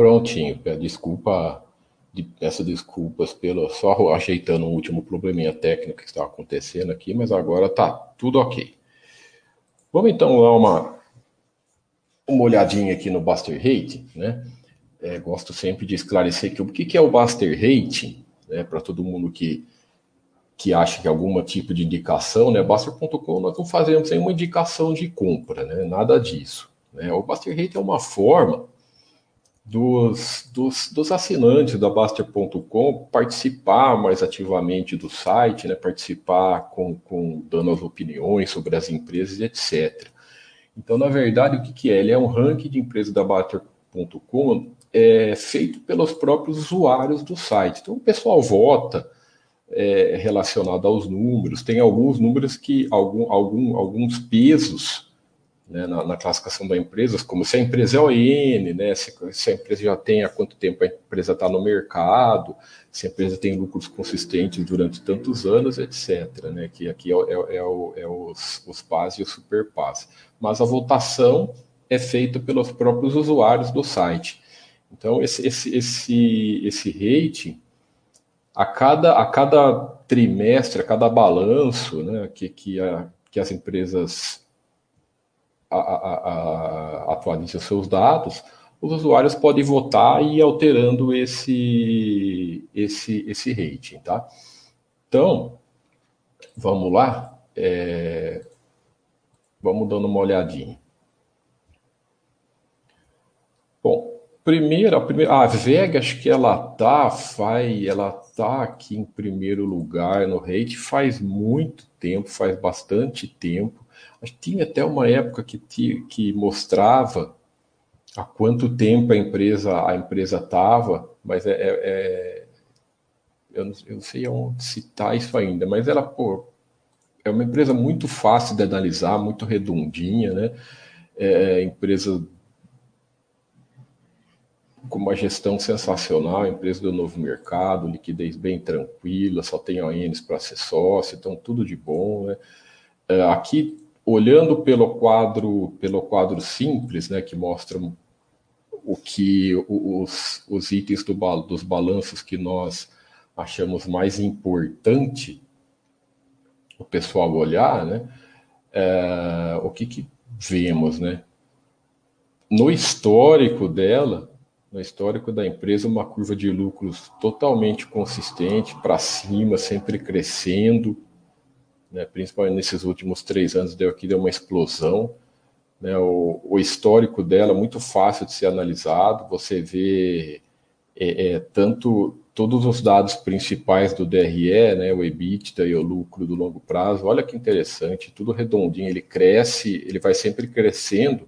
Prontinho, desculpa, peço desculpas pelo só ajeitando o último probleminha técnico que estava acontecendo aqui, mas agora tá tudo ok. Vamos então dar uma, uma olhadinha aqui no Buster Rate, né? É, gosto sempre de esclarecer que o que, que é o Buster Rate, né? Para todo mundo que, que acha que é algum tipo de indicação, né? Buster.com nós não fazemos nenhuma indicação de compra, né? Nada disso. Né? O Buster Rate é uma forma dos, dos, dos assinantes da Baster.com participar mais ativamente do site, né, participar com, com dando as opiniões sobre as empresas, etc. Então, na verdade, o que, que é? Ele é um ranking de empresas da Baster.com é, feito pelos próprios usuários do site. Então, o pessoal vota é, relacionado aos números, tem alguns números que, algum, algum, alguns pesos né, na, na, classificação da empresa, como se a empresa é ON, né, se, se, a empresa já tem há quanto tempo a empresa está no mercado, se a empresa tem lucros consistentes durante tantos anos, etc. Né, que aqui é, é, é, o, é os, os PAS e os super PAS. Mas a votação é feita pelos próprios usuários do site. Então, esse, esse, esse, esse rating, a cada, a cada trimestre, a cada balanço né, que, que, a, que as empresas a, a, a, atualize os seus dados, os usuários podem votar e ir alterando esse, esse, esse rating, tá? Então, vamos lá, é, vamos dando uma olhadinha. Bom, primeiro, a, primeira, a Vega, acho que ela tá, faz, ela tá aqui em primeiro lugar no rate faz muito tempo, faz bastante tempo. Tinha até uma época que, que mostrava há quanto tempo a empresa a empresa estava, mas é, é, é eu, não, eu, não, sei onde citar isso ainda, mas ela pô, é uma empresa muito fácil de analisar, muito redondinha, né? É, empresa com uma gestão sensacional, empresa do novo mercado, liquidez bem tranquila, só tem ONs para ser sócio, então tudo de bom, né? É, aqui olhando pelo quadro, pelo quadro simples, né, que mostra o que os, os itens do, dos balanços que nós achamos mais importante o pessoal olhar, né, é, o que, que vemos, né? No histórico dela, no histórico da empresa, uma curva de lucros totalmente consistente, para cima, sempre crescendo, né, principalmente nesses últimos três anos, deu aqui deu uma explosão. Né, o, o, histórico dela muito fácil de ser analisado, você vê é, é, tanto todos os dados principais do DRE, né, o EBITDA e o lucro do longo prazo, olha que interessante, tudo redondinho, ele cresce, ele vai sempre crescendo,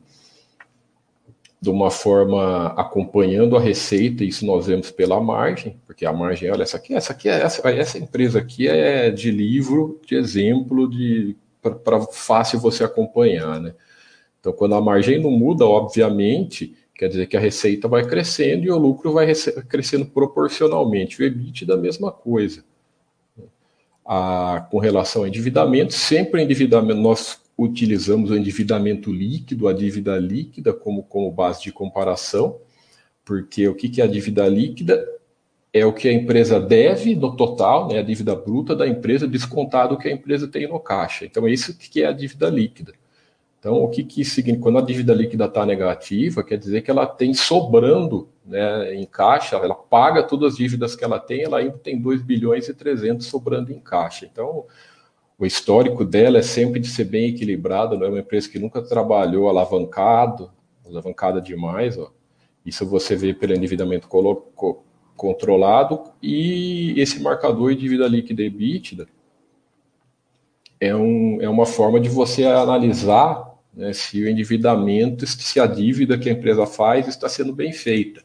de uma forma acompanhando a receita, isso nós vemos pela margem, porque a margem, olha, essa aqui, essa aqui é essa, essa empresa aqui é de livro, de exemplo, de para fácil você acompanhar, né? Então, quando a margem não muda, obviamente, quer dizer que a receita vai crescendo e o lucro vai crescendo proporcionalmente. O EBIT da mesma coisa. A, com relação ao endividamento, sempre o endividamento, nós utilizamos o endividamento líquido, a dívida líquida, como, como base de comparação, porque o que, que é a dívida líquida? É o que a empresa deve no total, né, a dívida bruta da empresa, descontado o que a empresa tem no caixa. Então, é isso que é a dívida líquida. Então, o que, que significa? Quando a dívida líquida está negativa, quer dizer que ela tem sobrando né, em caixa, ela paga todas as dívidas que ela tem, ela ainda tem 2 bilhões e 300 sobrando em caixa. Então, o histórico dela é sempre de ser bem equilibrada, não é uma empresa que nunca trabalhou alavancado, alavancada demais, ó. Isso você vê pelo endividamento controlado e esse marcador de dívida líquida e EBITDA é, um, é uma forma de você analisar né, se o endividamento, se a dívida que a empresa faz está sendo bem feita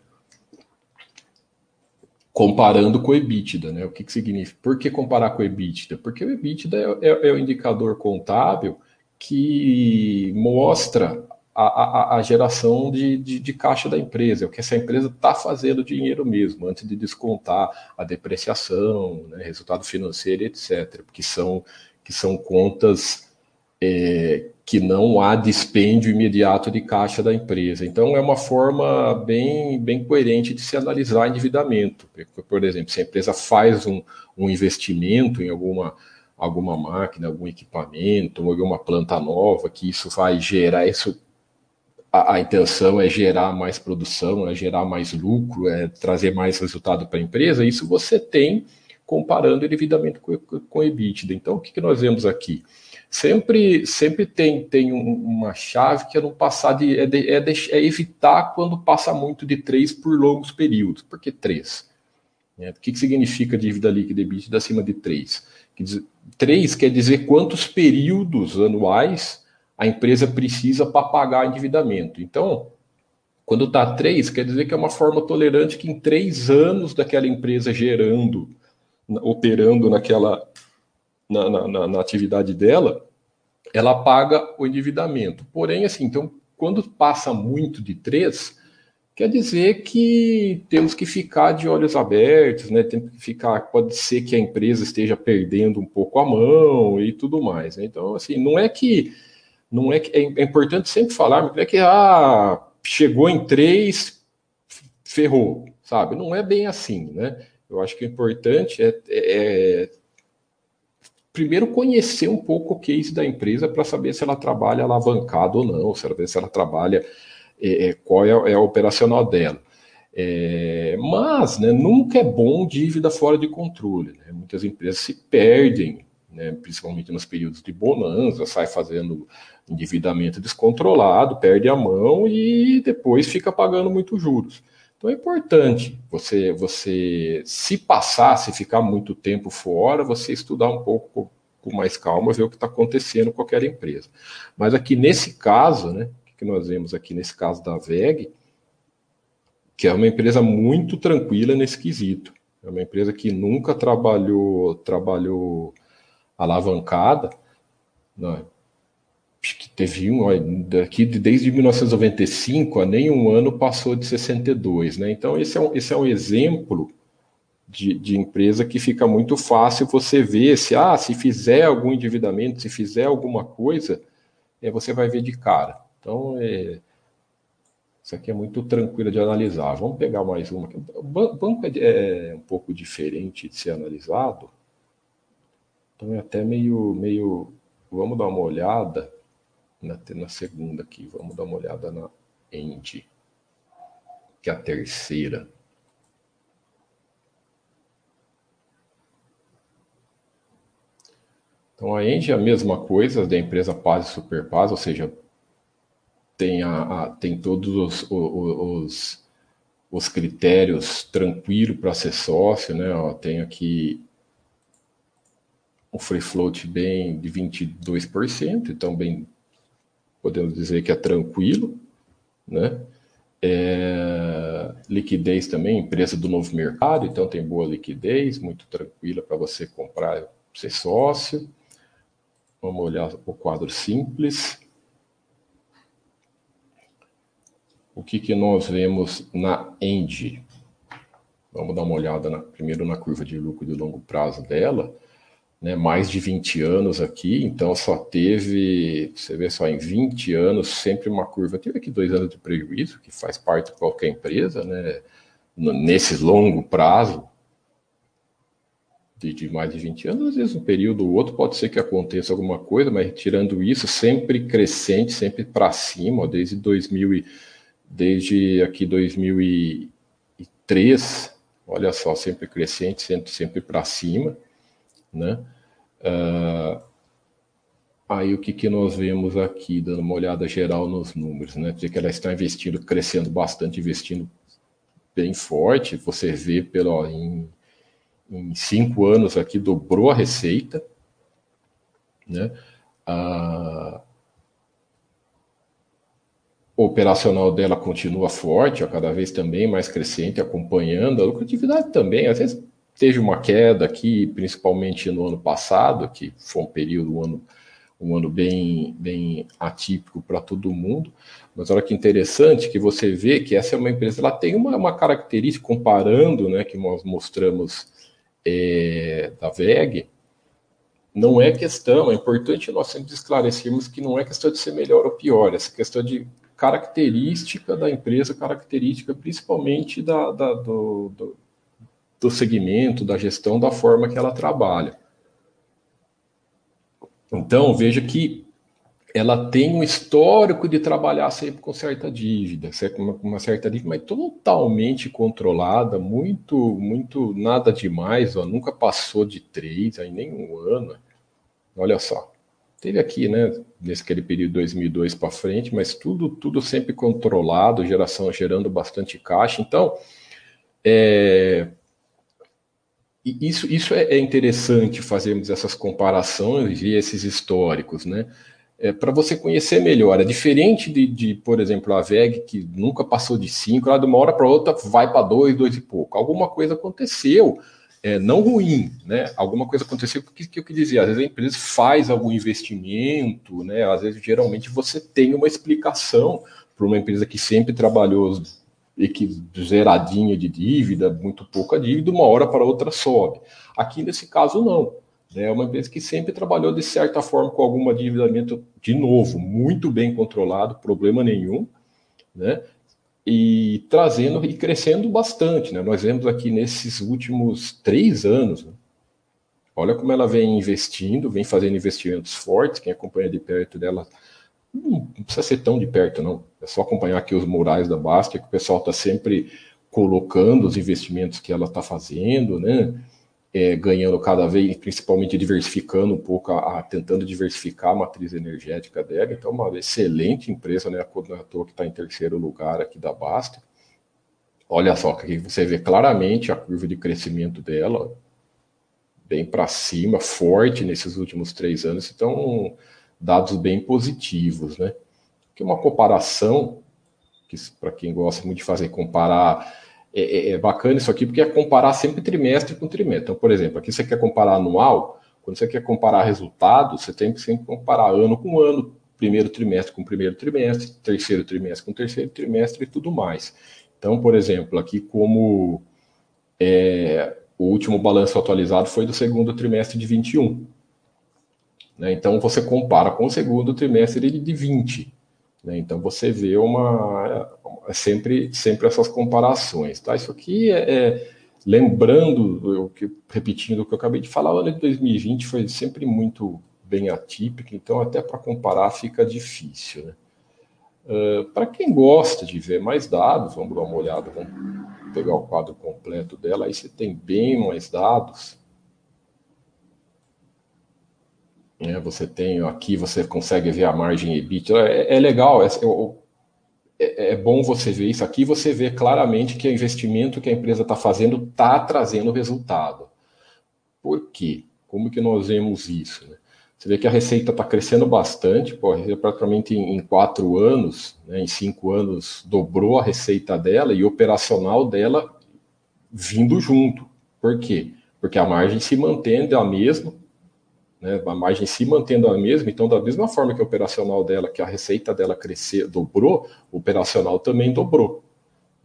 comparando com o EBITDA, né? O que, que significa? Por que comparar com o EBITDA? Porque o EBITDA é, é, é o indicador contábil que mostra a, a, a geração de, de, de, caixa da empresa, é o que essa empresa está fazendo dinheiro mesmo, antes de descontar a depreciação, né, resultado financeiro, etc. Que são, que são contas é, que não há dispêndio imediato de caixa da empresa. Então, é uma forma bem, bem coerente de se analisar endividamento. Por exemplo, se a empresa faz um, um investimento em alguma, alguma máquina, algum equipamento, alguma planta nova, que isso vai gerar isso. A, a intenção é gerar mais produção, é gerar mais lucro, é trazer mais resultado para a empresa. Isso você tem comparando endividamento com, com EBITDA. Então, o que, que nós vemos aqui? Sempre, sempre tem, tem uma chave que é não passar de é, de, é, de, é, evitar quando passa muito de três por longos períodos. Por que três? É, o que, que significa dívida líquida EBITDA acima de três? três quer dizer quantos períodos anuais a empresa precisa para pagar endividamento. Então, quando está três, quer dizer que é uma forma tolerante que em três anos daquela empresa gerando, operando naquela, na, na, na, atividade dela, ela paga o endividamento. Porém, assim, então, quando passa muito de três, quer dizer que temos que ficar de olhos abertos, né? Tem que ficar, pode ser que a empresa esteja perdendo um pouco a mão e tudo mais. Né? Então, assim, não é que não é que é, é importante sempre falar, não é que ah, chegou em três, ferrou, sabe? Não é bem assim, né? Eu acho que o importante é, é primeiro conhecer um pouco o case da empresa para saber se ela trabalha alavancado ou não, saber se ela trabalha, é, é, qual é, é a operacional dela. É, mas né, nunca é bom dívida fora de controle. Né? Muitas empresas se perdem, né, principalmente nos períodos de bonança, sai fazendo endividamento descontrolado, perde a mão e depois fica pagando muitos juros. Então é importante você, você se passar, se ficar muito tempo fora, você estudar um pouco com mais calma, ver o que está acontecendo com qualquer empresa. Mas aqui nesse caso, né, que nós vemos aqui nesse caso da VEG, que é uma empresa muito tranquila nesse quesito. É uma empresa que nunca trabalhou, trabalhou alavancada. Não, acho que teve um, daqui desde 1995 a nenhum ano passou de 62, né? Então esse é um, esse é um exemplo de, de empresa que fica muito fácil você ver se ah, se fizer algum endividamento, se fizer alguma coisa, é, você vai ver de cara. Então é, isso aqui é muito tranquilo de analisar. Vamos pegar mais uma. O banco é, é um pouco diferente de ser analisado. Então é até meio, meio. Vamos dar uma olhada na, na segunda aqui. Vamos dar uma olhada na End, que é a terceira. Então a End é a mesma coisa da empresa Paz e Superpaz, ou seja, tem, a, a tem todos os, os, os critérios tranquilo para ser sócio, né? Ó, tem aqui um free float bem de 22%, então bem podemos dizer que é tranquilo, né? É, liquidez também, empresa do novo mercado, então tem boa liquidez, muito tranquila para você comprar, ser sócio. Vamos olhar o quadro simples. O que, que nós vemos na End? Vamos dar uma olhada na, primeiro na curva de lucro de longo prazo dela né, mais de 20 anos aqui, então só teve, você vê só, em 20 anos, sempre uma curva. Teve aqui dois anos de prejuízo, que faz parte de qualquer empresa, né, nesse longo prazo de, de, mais de 20 anos, às vezes um período ou outro pode ser que aconteça alguma coisa, mas tirando isso, sempre crescente, sempre para cima, ó, desde 2000 e, desde aqui 2003, olha só, sempre crescente, sempre, sempre para cima né? Uh, aí o que, que nós vemos aqui, dando uma olhada geral nos números, né? Dizer que ela está investindo, crescendo bastante, investindo bem forte. Você vê pelo em, em cinco anos aqui dobrou a receita, né? A, o operacional dela continua forte, a cada vez também mais crescente, acompanhando a lucratividade também. Às vezes Teve uma queda aqui, principalmente no ano passado, que foi um período, um ano, um ano bem, bem atípico para todo mundo. Mas olha que interessante que você vê que essa é uma empresa, ela tem uma, uma característica, comparando, né, que nós mostramos é, da VEG, não é questão, é importante nós sempre esclarecermos que não é questão de ser melhor ou pior, essa questão de característica da empresa, característica principalmente da, da do, do, do segmento, da gestão, da forma que ela trabalha. Então, veja que ela tem um histórico de trabalhar sempre com certa dívida, com uma, certa dívida, mas totalmente controlada, muito, muito, nada demais, ó, nunca passou de três, aí nem um ano. Olha só, teve aqui, né, nesse aquele período 2002 para frente, mas tudo, tudo sempre controlado, geração gerando bastante caixa. Então, é, isso, isso é, é interessante fazermos essas comparações e esses históricos, né? É, para você conhecer melhor. É diferente de, de, por exemplo, a VEG, que nunca passou de 5, ela de uma hora para outra vai para 2, 2 e pouco. Alguma coisa aconteceu é, não ruim, né? Alguma coisa aconteceu que, que eu quis dizer, às vezes a empresa faz algum investimento, né? Às vezes, geralmente, você tem uma explicação para uma empresa que sempre trabalhou e zeradinha de dívida, muito pouca dívida, uma hora para outra sobe. Aqui nesse caso não. Né? É uma empresa que sempre trabalhou de certa forma com algum endividamento de novo, muito bem controlado, problema nenhum, né? e trazendo e crescendo bastante. Né? Nós vemos aqui nesses últimos três anos, né? olha como ela vem investindo, vem fazendo investimentos fortes. Quem acompanha de perto dela não precisa ser tão de perto, não. É só acompanhar aqui os murais da Basque, que o pessoal está sempre colocando os investimentos que ela está fazendo, né? é, ganhando cada vez, principalmente diversificando um pouco, a, a, tentando diversificar a matriz energética dela. Então, uma excelente empresa, né? A Conator que está em terceiro lugar aqui da Basta. Olha só, aqui você vê claramente a curva de crescimento dela, bem para cima, forte nesses últimos três anos. Então, dados bem positivos, né? Que uma comparação, que para quem gosta muito de fazer comparar é, é, é, bacana isso aqui porque é comparar sempre trimestre com trimestre. Então, por exemplo, aqui você quer comparar anual, quando você quer comparar resultados, você tem que sempre comparar ano com ano, primeiro trimestre com primeiro trimestre, terceiro trimestre com terceiro trimestre e tudo mais. Então, por exemplo, aqui como é, o último balanço atualizado foi do segundo trimestre de 21. Né? Então, você compara com o segundo trimestre de 20. Né? Então você vê uma é sempre sempre essas comparações, tá? Isso aqui é, é lembrando eu repetindo o que eu acabei de falar, o ano de 2020 foi sempre muito bem atípico, então até para comparar fica difícil, né? Uh, para quem gosta de ver mais dados, vamos dar uma olhada, vamos pegar o quadro completo dela, aí você tem bem mais dados. Né? Você tem aqui, você consegue ver a margem EBITDA. É, é legal, é, é, é, bom você ver isso aqui. Você vê claramente que o investimento que a empresa está fazendo está trazendo resultado. Por quê? Como que nós vemos isso? Né? Você vê que a receita está crescendo bastante, pô, praticamente em, em quatro anos, né, em cinco anos, dobrou a receita dela e operacional dela vindo junto. Por quê? Porque a margem se mantém a mesma, né, a margem se mantendo a mesma, então da mesma forma que a operacional dela, que a receita dela crescer, dobrou, o operacional também dobrou,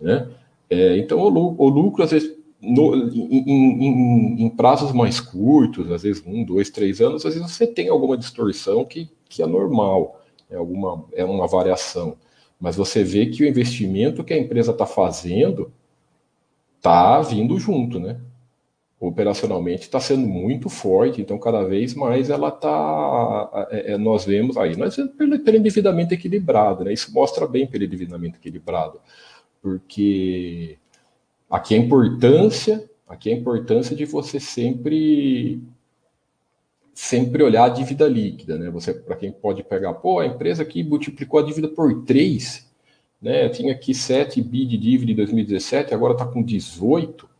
né? É, então o, o, lucro às vezes no, em, em, em, prazos mais curtos, às vezes um, dois, três anos, às vezes você tem alguma distorção que, que é normal, é alguma é uma variação, mas você vê que o investimento que a empresa está fazendo está vindo junto, né? Operacionalmente está sendo muito forte, então cada vez mais ela está, é, é, nós vemos aí, nós vemos pelo, pelo endividamento equilibrado, né? Isso mostra bem pelo endividamento equilibrado, porque aqui a importância, aqui a importância de você sempre sempre olhar a dívida líquida, né? Você para quem pode pegar, pô, a empresa aqui multiplicou a dívida por 3, né? Tinha aqui 7 bi de dívida em 2017, agora está com 18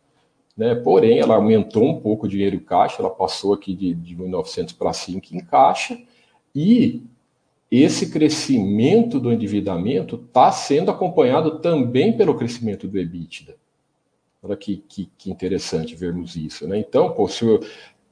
né? Porém, ela aumentou um pouco o dinheiro em caixa, ela passou aqui de, de 1.900 para 5 em caixa, e esse crescimento do endividamento está sendo acompanhado também pelo crescimento do EBITDA. Olha que, que, que interessante vermos isso. Né? Então, pô, se eu,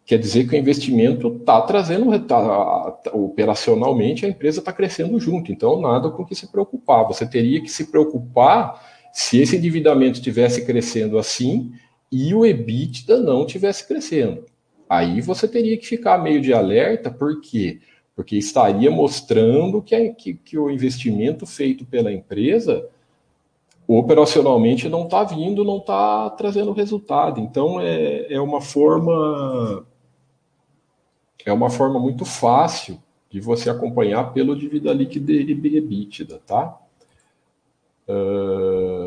quer dizer que o investimento está trazendo, tá, operacionalmente, a empresa está crescendo junto, então nada com que se preocupar. Você teria que se preocupar se esse endividamento estivesse crescendo assim e o EBITDA não tivesse crescendo. Aí você teria que ficar meio de alerta, por quê? Porque estaria mostrando que, que, que o investimento feito pela empresa operacionalmente não está vindo, não está trazendo resultado. Então é, é uma forma é uma forma muito fácil de você acompanhar pelo dívida líquida e EBITDA, tá? Uh...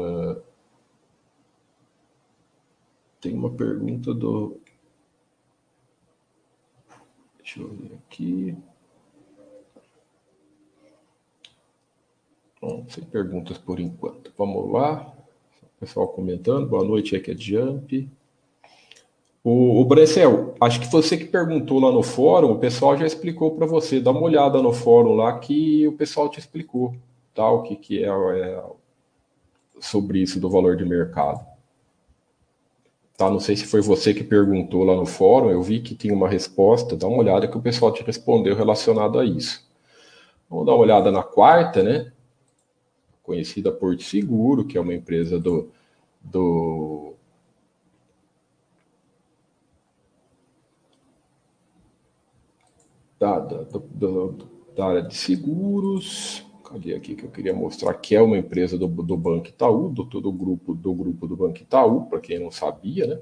Tem uma pergunta do Deixa eu ver aqui. Bom, sem perguntas por enquanto. Vamos lá. O pessoal comentando. Boa noite, aqui é Jump. O, o acho que você que perguntou lá no fórum, o pessoal já explicou para você. Dá uma olhada no fórum lá que o pessoal te explicou, tá? O que, que é, é sobre isso do valor de mercado. Tá? Não sei se foi você que perguntou lá no fórum, eu vi que tinha uma resposta, dá uma olhada que o pessoal te respondeu relacionado a isso. Vamos dar uma olhada na quarta, né? Conhecida Porto Seguro, que é uma empresa do, do da, da, do, da área de seguros. Cadê aqui que eu queria mostrar? Que é uma empresa do, do Banco Itaú, do, do, grupo, do grupo do Banco Itaú, para quem não sabia, né?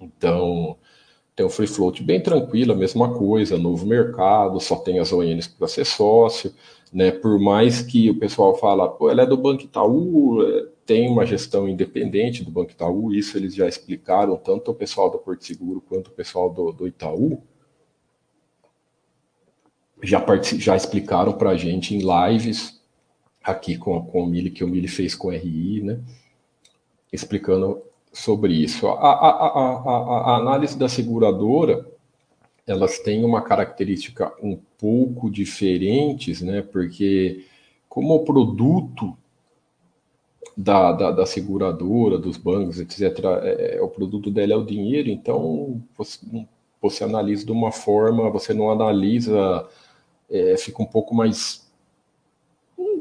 Então, tem um free float bem tranquilo, a mesma coisa, novo mercado, só tem as ONs para ser sócio, né? Por mais que o pessoal fala, pô, ela é do Banco Itaú, é, tem uma gestão independente do Banco Itaú, isso eles já explicaram, tanto o pessoal do Porto Seguro quanto o pessoal do, do Itaú, já, já explicaram para a gente em lives aqui com, com o Mili, que o Mili fez com o RI, né? Explicando sobre isso. A, a, a, a, análise da seguradora, elas têm uma característica um pouco diferentes, né? Porque como o produto da, da, da, seguradora, dos bancos, etc., é, é, o produto dela é o dinheiro, então você, você analisa de uma forma, você não analisa é, fica um pouco mais.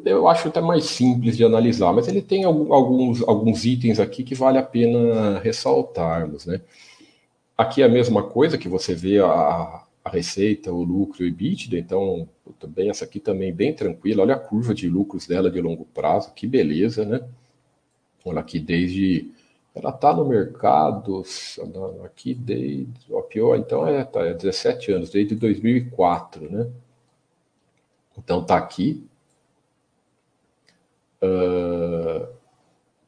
Eu acho até mais simples de analisar, mas ele tem alguns, alguns itens aqui que vale a pena ressaltarmos. Né? Aqui é a mesma coisa que você vê a, a receita, o lucro e o EBITDA, então também essa aqui também bem tranquila. Olha a curva de lucros dela de longo prazo, que beleza, né? Olha aqui desde ela está no mercado aqui desde o pior, então é, tá, é 17 anos, desde 2004, né? Então está aqui. Uh,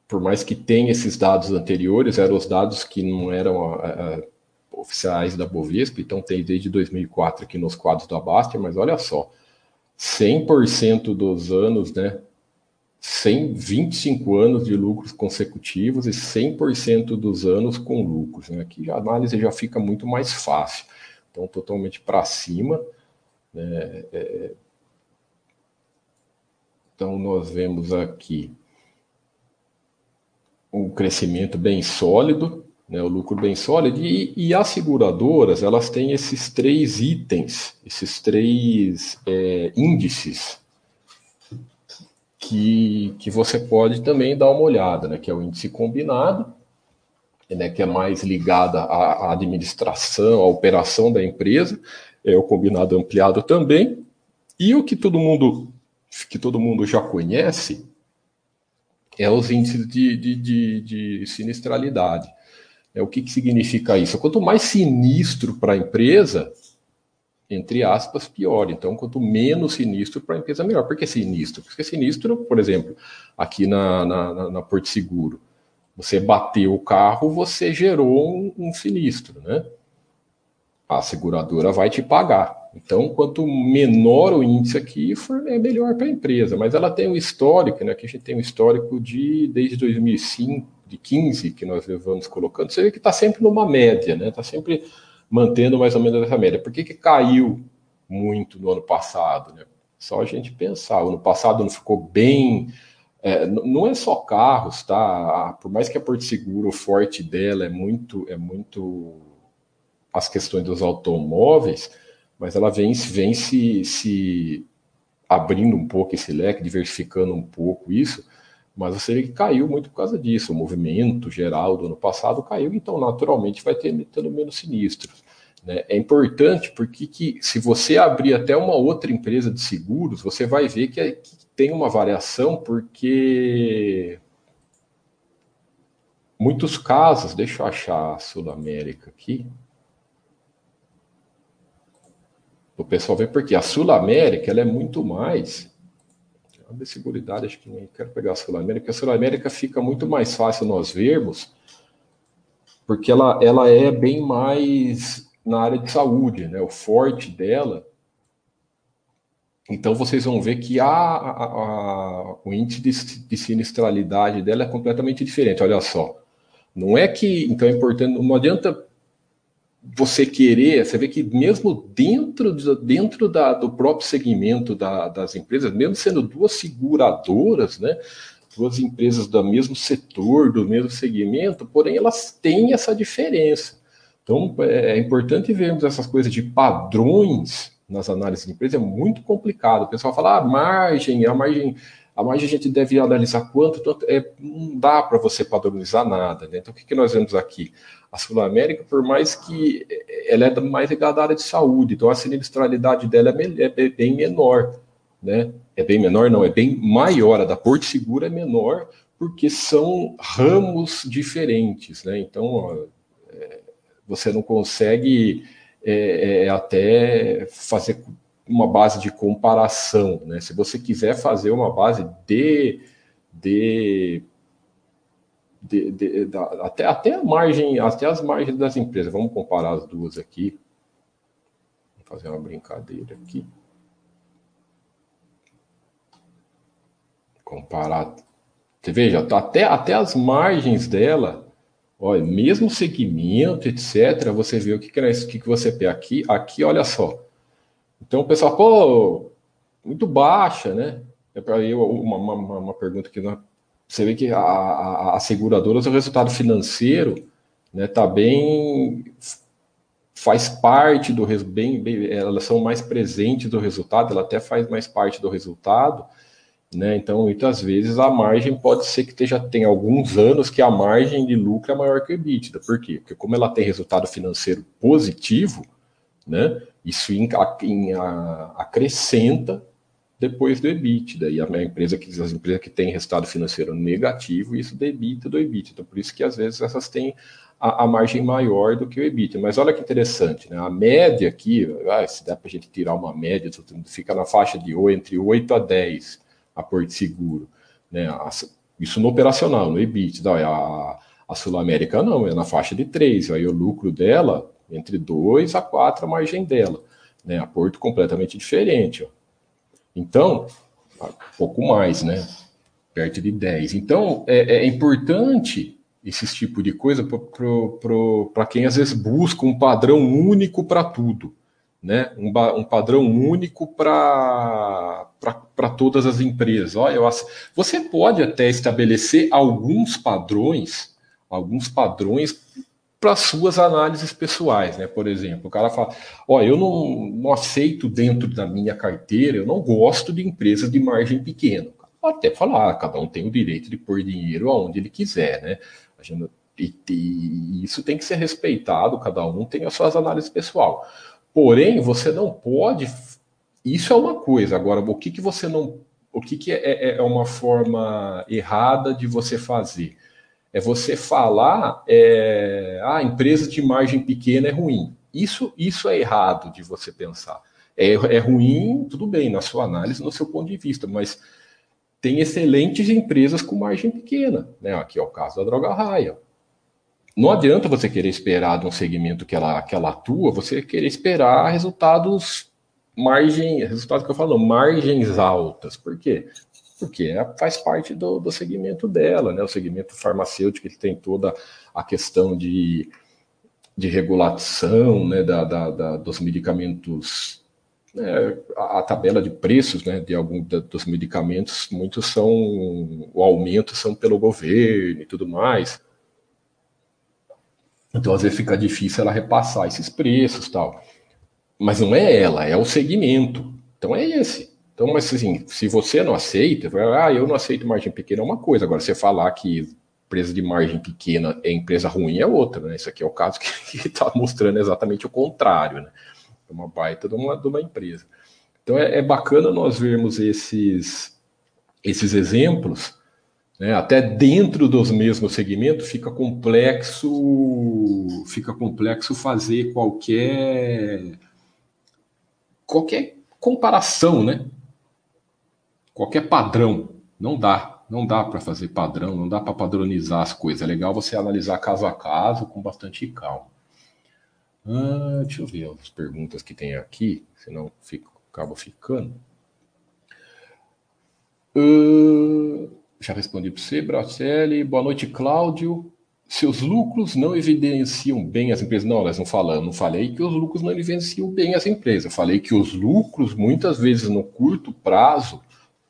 por mais que tenha esses dados anteriores, eram os dados que não eram uh, oficiais da Bovespa, então tem desde 2004 aqui nos quadros da Bastia, mas olha só, 100% dos anos, né, 125 anos de lucros consecutivos e 100% dos anos com lucros. Né? Aqui a análise já fica muito mais fácil. Então, totalmente para cima. Né? É, então, nós vemos aqui um crescimento bem sólido, né, o lucro bem sólido, e, e, as seguradoras, elas têm esses três itens, esses três é, índices, que, que você pode também dar uma olhada, né, que é o índice combinado, né, que é mais ligada à, à administração, à operação da empresa, é o combinado ampliado também, e o que todo mundo que todo mundo já conhece é os índices de, de, de, de sinistralidade. É, o que, que significa isso? Quanto mais sinistro para a empresa, entre aspas, pior. Então, quanto menos sinistro para a empresa, melhor. Por que sinistro? Porque sinistro, por exemplo, aqui na, na, na Porto Seguro, você bateu o carro, você gerou um, um sinistro, né? A seguradora vai te pagar. Então, quanto menor o índice aqui, for, é melhor para a empresa. Mas ela tem um histórico, né? Que a gente tem um histórico de desde 2005, de 15 que nós levamos colocando. Você vê que está sempre numa média, né? Está sempre mantendo mais ou menos essa média. Por que, que caiu muito no ano passado? Né? Só a gente pensar. O ano passado não ficou bem. É, não é só carros, tá? Por mais que a Porto Seguro, o forte dela é muito, é muito as questões dos automóveis mas ela vem, vem se, se abrindo um pouco esse leque, diversificando um pouco isso, mas você vê que caiu muito por causa disso. O movimento geral do ano passado caiu, então naturalmente vai ter tendo menos sinistros. Né? É importante porque que, se você abrir até uma outra empresa de seguros, você vai ver que, é, que tem uma variação, porque muitos casos, deixa eu achar a Sul América aqui. O pessoal vê porque a Sul América ela é muito mais. A de seguridade, acho que nem quero pegar a Sul América, a Sul América fica muito mais fácil nós vermos, porque ela, ela é bem mais na área de saúde, né? O forte dela. Então vocês vão ver que a, a, a o índice de, de, sinistralidade dela é completamente diferente. Olha só, não é que então é importante, não adianta você querer, você vê que mesmo dentro, dentro da, do próprio segmento da, das empresas, mesmo sendo duas seguradoras, né, duas empresas do mesmo setor, do mesmo segmento, porém elas têm essa diferença. Então, é, é importante vermos essas coisas de padrões nas análises de empresa, é muito complicado. O pessoal fala, ah, margem, a margem, a margem a gente deve analisar quanto, tanto, é, não dá para você padronizar nada. Né? Então, o que, que nós vemos aqui? A Sul América, por mais que ela é mais ligada à área de saúde, então a sinistralidade dela é, é bem menor. Né? É bem menor, não, é bem maior. A da Porto Seguro é menor, porque são ramos diferentes. Né? Então, é, você não consegue é, até fazer uma base de comparação, né? Se você quiser fazer uma base de, de, de, de da, até, até a margem, até as margens das empresas, vamos comparar as duas aqui. Vou fazer uma brincadeira aqui. Comparar. Você veja, até, até as margens dela Olha, mesmo segmento, etc., você vê o que, que, é isso, o que, que você pega aqui. Aqui, olha só. Então o pessoal, pô, muito baixa, né? É para eu uma, uma, uma, pergunta que você vê que a, a, a seguradora, o resultado financeiro, né, tá bem faz parte do bem, bem, elas são mais presentes do resultado, ela até faz mais parte do resultado, né? Então, muitas vezes a margem pode ser que esteja, tem alguns anos que a margem de lucro é maior que o EBITDA. Por quê? Porque como ela tem resultado financeiro positivo, né, isso a, acrescenta depois do EBITDA. E a empresa que as empresas que têm resultado financeiro negativo, isso debita do EBITDA. Então, por isso que às vezes essas têm a, a margem maior do que o EBITDA. Mas olha que interessante, né? A média aqui, ah, se dá para a gente tirar uma média, fica na faixa de 8, entre 8 a 10 a Porto Seguro. Né? Isso no operacional, no EBITDA. A, a Sul América não, é na faixa de 3. Aí o lucro dela, entre 2 a 4 a margem dela. Né? A Porto completamente diferente. Ó. Então, pouco mais, né? Perto de 10. Então, é, é importante esse tipo de coisa para quem às vezes busca um padrão único para tudo né, um, um padrão único para todas as empresas. Olha, eu, você pode até estabelecer alguns padrões, alguns padrões para suas análises pessoais, né? Por exemplo, o cara fala: ó, eu não, não aceito dentro da minha carteira, eu não gosto de empresas de margem pequena. Até falar, cada um tem o direito de pôr dinheiro aonde ele quiser, né? E, e, isso tem que ser respeitado, cada um tem as suas análises pessoal. Porém, você não pode. Isso é uma coisa. Agora, o que, que você não. O que, que é, é, é uma forma errada de você fazer? É você falar, é, ah, empresa de margem pequena é ruim. Isso, isso é errado de você pensar. É, é ruim, tudo bem, na sua análise, no seu ponto de vista, mas tem excelentes empresas com margem pequena. Né? Aqui é o caso da Droga Raia não adianta você querer esperar de um segmento que ela, que ela atua, você querer esperar resultados margem, resultados que eu falo, margens altas. Por quê? Porque é, faz parte do, do segmento dela, né? O segmento farmacêutico ele tem toda a questão de, de regulação né? da, da, da dos medicamentos né, a, tabela de preços né, de algum dos medicamentos, muitos são o aumento são pelo governo e tudo mais. Então, às vezes, fica difícil ela repassar esses preços tal. Mas não é ela, é o segmento. Então, é esse. Então, mas assim, se você não aceita, ah, eu não aceito margem pequena, é uma coisa. Agora, você falar que empresa de margem pequena é empresa ruim é outra, né? Isso aqui é o caso que está mostrando exatamente o contrário, né? É uma baita de uma, de uma empresa. Então é, é bacana nós vermos esses, esses exemplos, né? até dentro dos mesmos segmentos fica complexo, fica complexo fazer qualquer qualquer comparação, né? Qualquer padrão não dá, não dá para fazer padrão, não dá para padronizar as coisas. É legal você analisar caso a caso com bastante calma. Ah, deixa eu ver as perguntas que tem aqui, senão fico, acabo ficando. Uh, já respondi para você, Bracelli. Boa noite, Cláudio. Seus lucros não evidenciam bem as empresas. Não, nós não falamos, não falei que os lucros não evidenciam bem as empresas. Eu falei que os lucros, muitas vezes no curto prazo,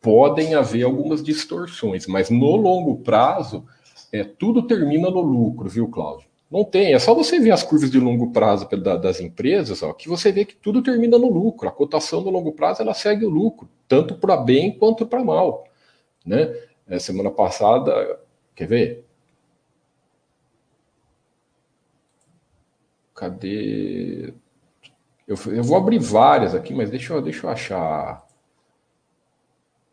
podem haver algumas distorções, mas no longo prazo, é, tudo termina no lucro, viu, Cláudio? Não tem, é só você ver as curvas de longo prazo das empresas, ó, que você vê que tudo termina no lucro. A cotação no longo prazo ela segue o lucro, tanto para bem quanto para mal. Né? É, semana passada, quer ver? Cadê? Eu, eu vou abrir várias aqui, mas deixa eu, deixa eu achar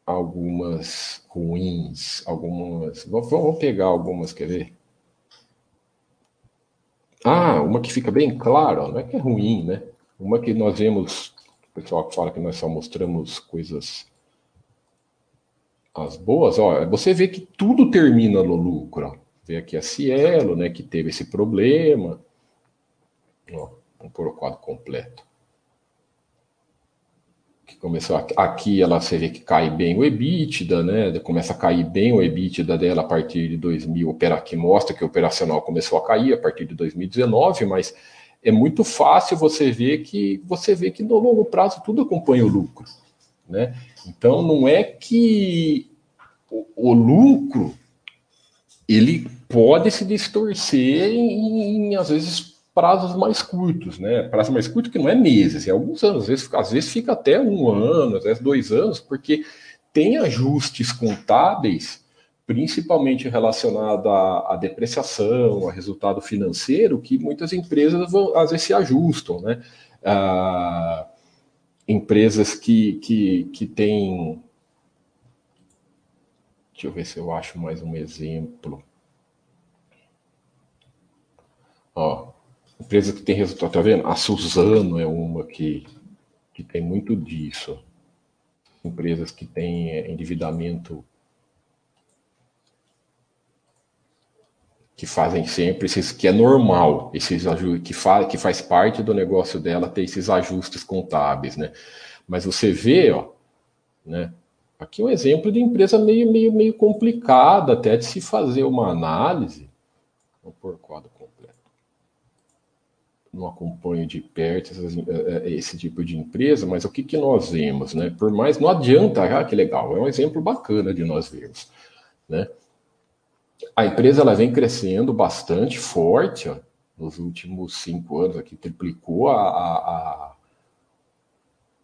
algumas ruins, algumas. Vamos pegar algumas, quer ver? Ah, uma que fica bem clara, não é que é ruim, né? Uma que nós vemos, o pessoal fala que nós só mostramos coisas as boas, ó, você vê que tudo termina no lucro. Ó. Vê aqui a Cielo, né, que teve esse problema. Ó, pôr o quadro completo começou aqui, ela você vê que cai bem o EBITDA, né? Começa a cair bem o EBITDA dela a partir de 2000, que mostra que o operacional começou a cair a partir de 2019, mas é muito fácil você ver que você vê que no longo prazo tudo acompanha o lucro, né? Então não é que o, o lucro ele pode se distorcer em, em às vezes prazos mais curtos, né? Prazo mais curto que não é meses, é alguns anos, às vezes, às vezes fica até um ano, às vezes dois anos, porque tem ajustes contábeis, principalmente relacionado à, à depreciação, a resultado financeiro, que muitas empresas vão, às vezes se ajustam, né? Ah, empresas que, que, que têm. Deixa eu ver se eu acho mais um exemplo. Ó, Empresa que tem resultado, tá vendo? A Suzano é uma que, que tem muito disso. Empresas que têm é, endividamento que fazem sempre esses que é normal, esses que faz que faz parte do negócio dela ter esses ajustes contábeis, né? Mas você vê, ó, né? Aqui um exemplo de empresa meio meio meio complicada até de se fazer uma análise. Pôr quadro não acompanho de perto essas, eh, eh, esse tipo de empresa, mas o que, que nós vemos, né? Por mais, não adianta, ah, que legal, é um exemplo bacana de nós vermos, né? A empresa ela vem crescendo bastante forte, ó, nos últimos cinco anos aqui triplicou a, a, a,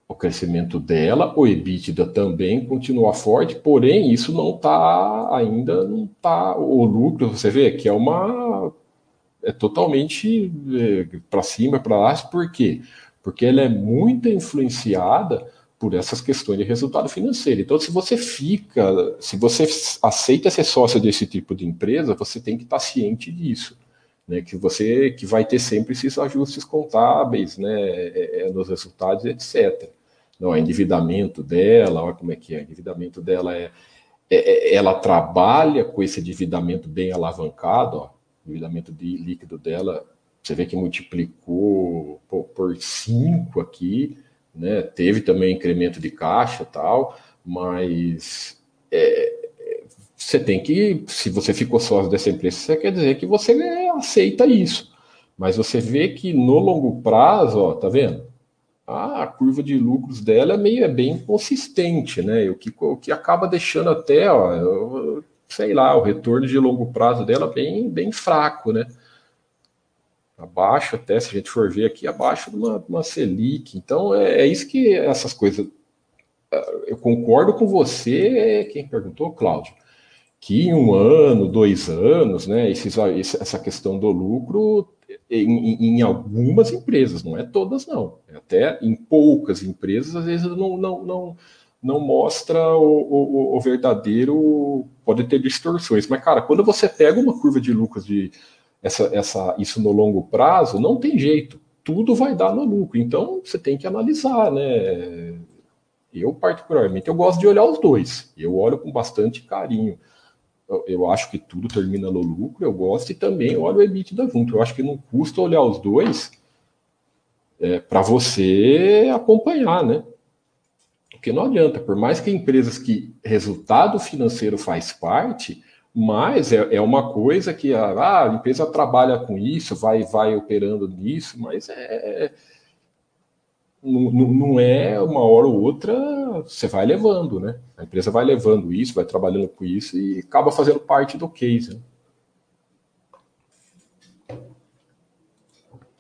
o crescimento dela, o EBITDA também continua forte, porém isso não está ainda não está o lucro, você vê que é uma é totalmente é, para cima, para lá. Por quê? Porque ela é muito influenciada por essas questões de resultado financeiro. Então, se você fica, se você aceita ser sócio desse tipo de empresa, você tem que estar ciente disso, né? Que você que vai ter sempre esses ajustes contábeis, né? É, é, nos resultados, etc. Não, o endividamento dela, olha como é que é, endividamento dela é, é, é ela trabalha com esse endividamento bem alavancado, ó, endividamento de líquido dela, você vê que multiplicou por 5 aqui, né? Teve também incremento de caixa tal, mas é, você tem que, se você ficou sócio dessa empresa, você quer dizer que você aceita isso. Mas você vê que no longo prazo, ó, tá vendo? a curva de lucros dela é meio é bem consistente, né? O que, o que acaba deixando até, ó, sei lá, o retorno de longo prazo dela bem, bem fraco, né? Abaixo, até se a gente for ver aqui, abaixo de uma, uma Selic. Então, é, é isso que essas coisas. Eu concordo com você, quem perguntou, Cláudio. que em um ano, dois anos, né, esses, essa questão do lucro em, em, algumas empresas, não é todas não, é até em poucas empresas às vezes não, não, não, não mostra o, o, o, verdadeiro, pode ter distorções, mas cara, quando você pega uma curva de lucros de essa, essa, isso no longo prazo, não tem jeito, tudo vai dar no lucro, então você tem que analisar, né? Eu particularmente eu gosto de olhar os dois, eu olho com bastante carinho eu acho que tudo termina no lucro, eu gosto, e também olho o EBITDA junto. Eu acho que não custa olhar os dois é, para você acompanhar, né? Porque não adianta, por mais que empresas que resultado financeiro faz parte, mas é, é uma coisa que a, ah, a, empresa trabalha com isso, vai, vai operando nisso, mas é, é não, não é uma hora ou outra, você vai levando, né? A empresa vai levando isso, vai trabalhando com isso e acaba fazendo parte do case. Né?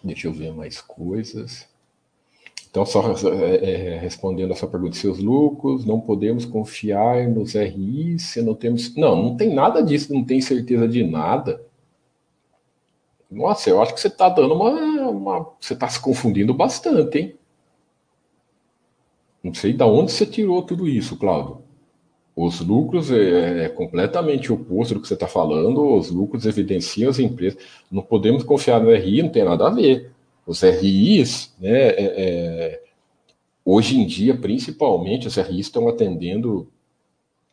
Deixa eu ver mais coisas. Então, só é, é, respondendo a sua pergunta, seus lucros, não podemos confiar nos RIs se não temos. Não, não tem nada disso, não tem certeza de nada. Nossa, eu acho que você está dando uma, uma. Você está se confundindo bastante, hein? Não sei de onde você tirou tudo isso, Claudio. Os lucros é, é completamente oposto do que você está falando. Os lucros evidenciam as empresas. Não podemos confiar no RI, não tem nada a ver. Os RIs, né, é, é, hoje em dia, principalmente, os RIs estão atendendo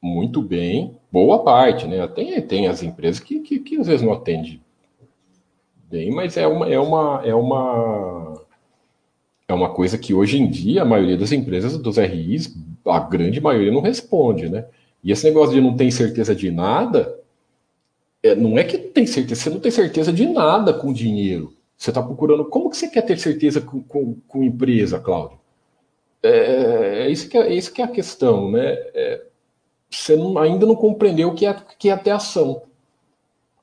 muito bem, boa parte, né? Tem, tem as empresas que, que, que às vezes não atendem bem, mas é uma, é uma, é uma é uma coisa que hoje em dia a maioria das empresas, dos RIs, a grande maioria não responde, né? E esse negócio de não ter certeza de nada, é, não é que tem certeza, você não tem certeza de nada com dinheiro. Você está procurando. Como que você quer ter certeza com, com, com empresa, Cláudio? É, é, isso que é, isso que é a questão, né? É, você não, ainda não compreendeu o que é, que é ter ação.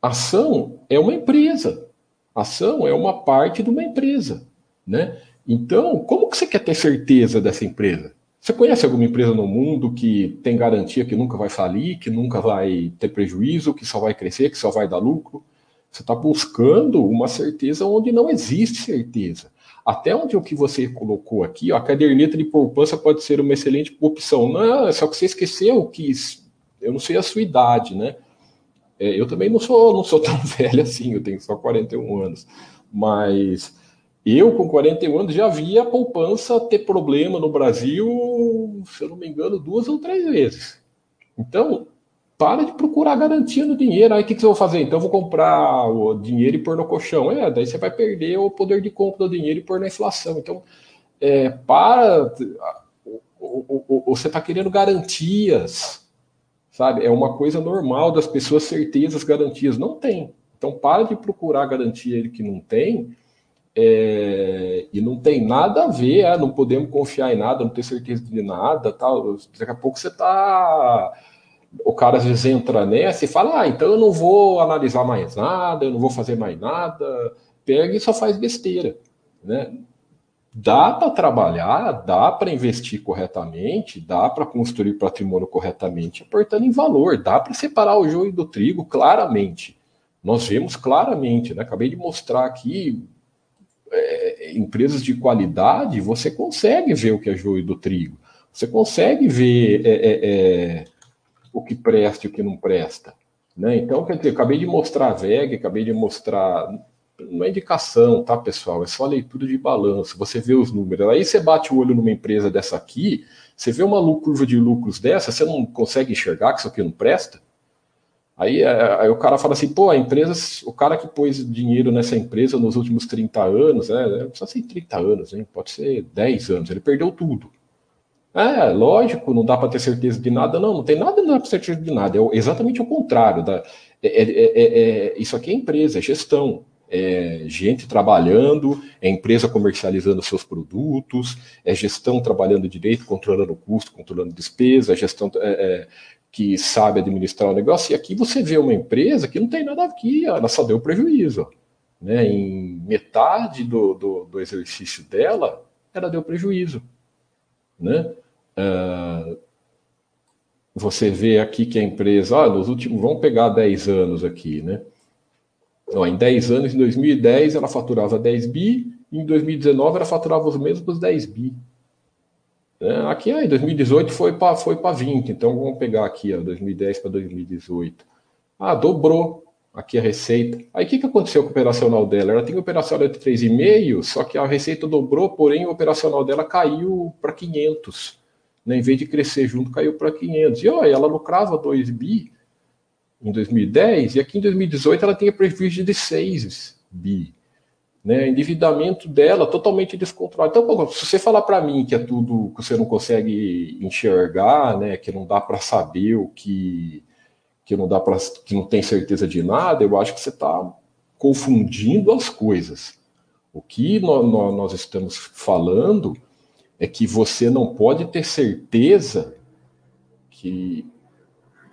Ação é uma empresa. Ação é uma parte de uma empresa, né? Então, como que você quer ter certeza dessa empresa? Você conhece alguma empresa no mundo que tem garantia que nunca vai falir, que nunca vai ter prejuízo, que só vai crescer, que só vai dar lucro? Você está buscando uma certeza onde não existe certeza. Até onde o que você colocou aqui, ó, a caderneta de poupança pode ser uma excelente opção. Não, só que você esqueceu que eu não sei a sua idade, né? É, eu também não sou, não sou tão velho assim, eu tenho só 41 anos. Mas eu, com 41 anos, já vi a poupança ter problema no Brasil, se eu não me engano, duas ou três vezes. Então, para de procurar garantia no dinheiro. Aí o que, que você vai fazer? Então, eu vou comprar o dinheiro e pôr no colchão. É, daí você vai perder o poder de compra do dinheiro e pôr na inflação. Então, é, para. Você está querendo garantias, sabe? É uma coisa normal das pessoas certezas, garantias. Não tem. Então, para de procurar garantia que não tem é, e não tem nada a ver, é, não podemos confiar em nada, não ter certeza de nada, tal. Daqui a pouco você está. O cara às vezes entra nessa e fala: Ah, então eu não vou analisar mais nada, eu não vou fazer mais nada. Pega e só faz besteira. Né? Dá para trabalhar, dá para investir corretamente, dá para construir patrimônio corretamente, aportando em valor, dá para separar o joio do trigo claramente. Nós vemos claramente, né? acabei de mostrar aqui é, empresas de qualidade, você consegue ver o que é joio do trigo. Você consegue ver é, é, é, o que presta e o que não presta. Né? Então, quer dizer, acabei de mostrar a VEG, acabei de mostrar. Não é indicação, tá, pessoal? É só leitura de balanço. Você vê os números. Aí você bate o olho numa empresa dessa aqui, você vê uma curva de lucros dessa, você não consegue enxergar que isso aqui não presta? Aí, é, aí, o cara fala assim, pô, a empresa, o cara que pôs dinheiro nessa empresa nos últimos 30 anos, né? Não precisa ser 30 anos, hein? Pode ser 10 anos, ele perdeu tudo. É, lógico, não dá para ter certeza de nada, não, não tem nada, não dá para ter certeza de nada. É exatamente o contrário. Da, é, é, é, é, isso aqui é empresa, é gestão. É gente trabalhando, é empresa comercializando seus produtos, é gestão trabalhando direito, controlando custo, controlando despesa, é gestão é, que sabe administrar o negócio, e aqui você vê uma empresa que não tem nada aqui, ela só deu prejuízo. Né? Em metade do, do, do exercício dela, ela deu prejuízo. Né? Uh, você vê aqui que a empresa, ah, nos últimos, vamos pegar 10 anos aqui, né? Ó, em 10 anos, em 2010, ela faturava 10 bi, em 2019 ela faturava os mesmos 10 bi. É, aqui, ah, em 2018 foi para foi 20, então vamos pegar aqui, ó, 2010 para 2018. Ah, dobrou aqui a receita. Aí o que, que aconteceu com o operacional dela? Ela tem operacional de 3,5, só que a receita dobrou, porém o operacional dela caiu para 500. Né? Em vez de crescer junto, caiu para 500. E olha, ela lucrava 2 bi em 2010, e aqui em 2018 ela tinha prejuízo de 6 bi. Né? Endividamento dela totalmente descontrolado. Então, se você falar para mim que é tudo que você não consegue enxergar, né? que não dá para saber o que que não dá para que não tem certeza de nada, eu acho que você está confundindo as coisas. O que nós, nós estamos falando é que você não pode ter certeza que,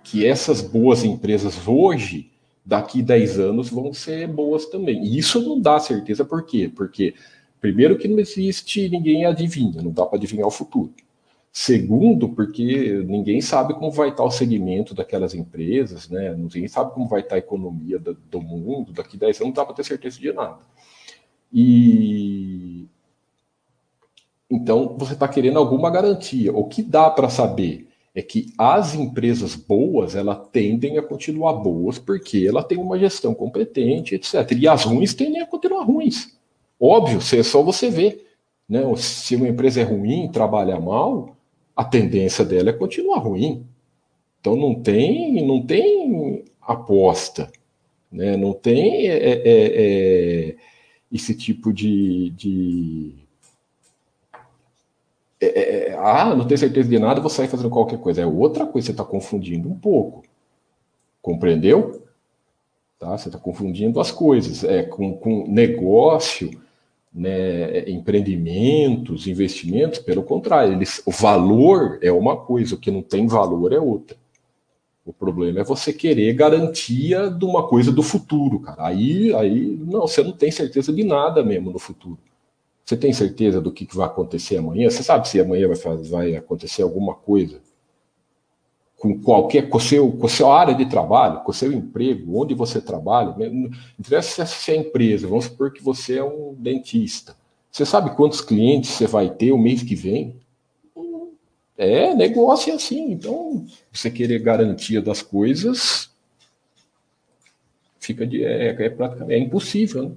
que essas boas empresas hoje, daqui 10 anos, vão ser boas também. E isso não dá certeza, por quê? Porque, primeiro, que não existe ninguém adivinha, não dá para adivinhar o futuro. Segundo, porque ninguém sabe como vai estar o segmento daquelas empresas, né? Ninguém sabe como vai estar a economia do, do mundo daqui 10 anos, não dá para ter certeza de nada. E então você está querendo alguma garantia. O que dá para saber é que as empresas boas elas tendem a continuar boas porque ela tem uma gestão competente, etc. E as ruins tendem a continuar ruins. Óbvio, é só você ver. Né? Se uma empresa é ruim, trabalha mal, a tendência dela é continuar ruim. Então não tem, não tem aposta, né? não tem é, é, é, esse tipo de. de é, é, é, ah, não tenho certeza de nada, vou sair fazendo qualquer coisa. É outra coisa, você está confundindo um pouco. Compreendeu? Tá? Você está confundindo as coisas. É, com, com negócio né, empreendimentos, investimentos, pelo contrário, eles, o valor é uma coisa, o que não tem valor é outra. O problema é você querer garantia de uma coisa do futuro, cara. Aí, aí não, você não tem certeza de nada mesmo no futuro. Você tem certeza do que vai acontecer amanhã? Você sabe se amanhã vai, fazer, vai acontecer alguma coisa com qualquer, com, seu, com sua área de trabalho, com seu emprego, onde você trabalha, não interessa se é empresa, vamos supor que você é um dentista. Você sabe quantos clientes você vai ter o mês que vem? É, negócio é assim. Então, você querer garantia das coisas fica de, é, é praticamente é impossível, né?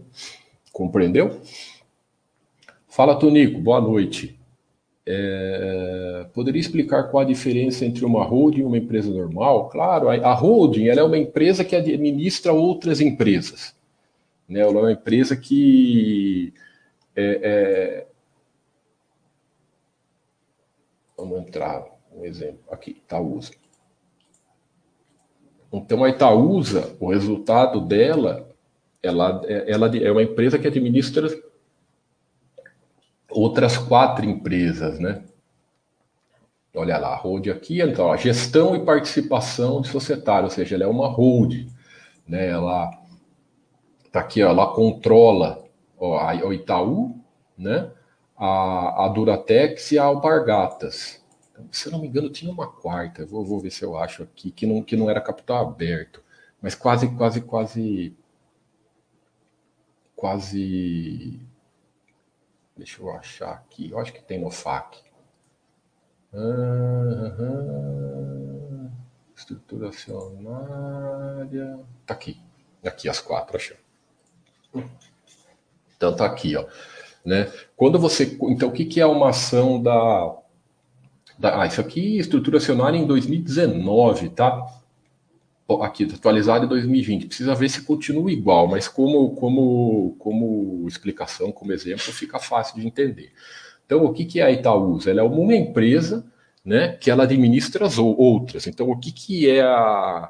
compreendeu? Fala, Tonico, boa noite. É, poderia explicar qual a diferença entre uma holding e uma empresa normal? Claro, a, holding ela é uma empresa que administra outras empresas. Né? Ela é uma empresa que. É, é... Vamos entrar um exemplo aqui, Itaúsa. Então a Itaúsa, o resultado dela, ela, ela é uma empresa que administra outras quatro empresas, né? Olha lá, a hold aqui, então, a gestão e participação de societário, ou seja, ela é uma hold, né? Ela tá aqui, ó, ela controla ó, a, o Itaú, né? A, a Duratex e a Alpargatas. Então, se eu não me engano, tinha uma quarta, vou, vou ver se eu acho aqui, que não, que não era capital aberto, mas quase, quase, quase, quase Deixa eu achar aqui. Eu acho que tem no FAQ. Uhum. Estrutura acionária. Tá aqui. Aqui as quatro, achei. Então tá aqui, ó. Né? Quando você. Então, o que, que é uma ação da. da ah, isso aqui, estrutura acionária em 2019, tá? Aqui atualizado em 2020. Precisa ver se continua igual, mas como, como, como explicação, como exemplo, fica fácil de entender. Então, o que, que é a Itaúsa? Ela é uma empresa né, que ela administra as outras. Então, o que, que é a.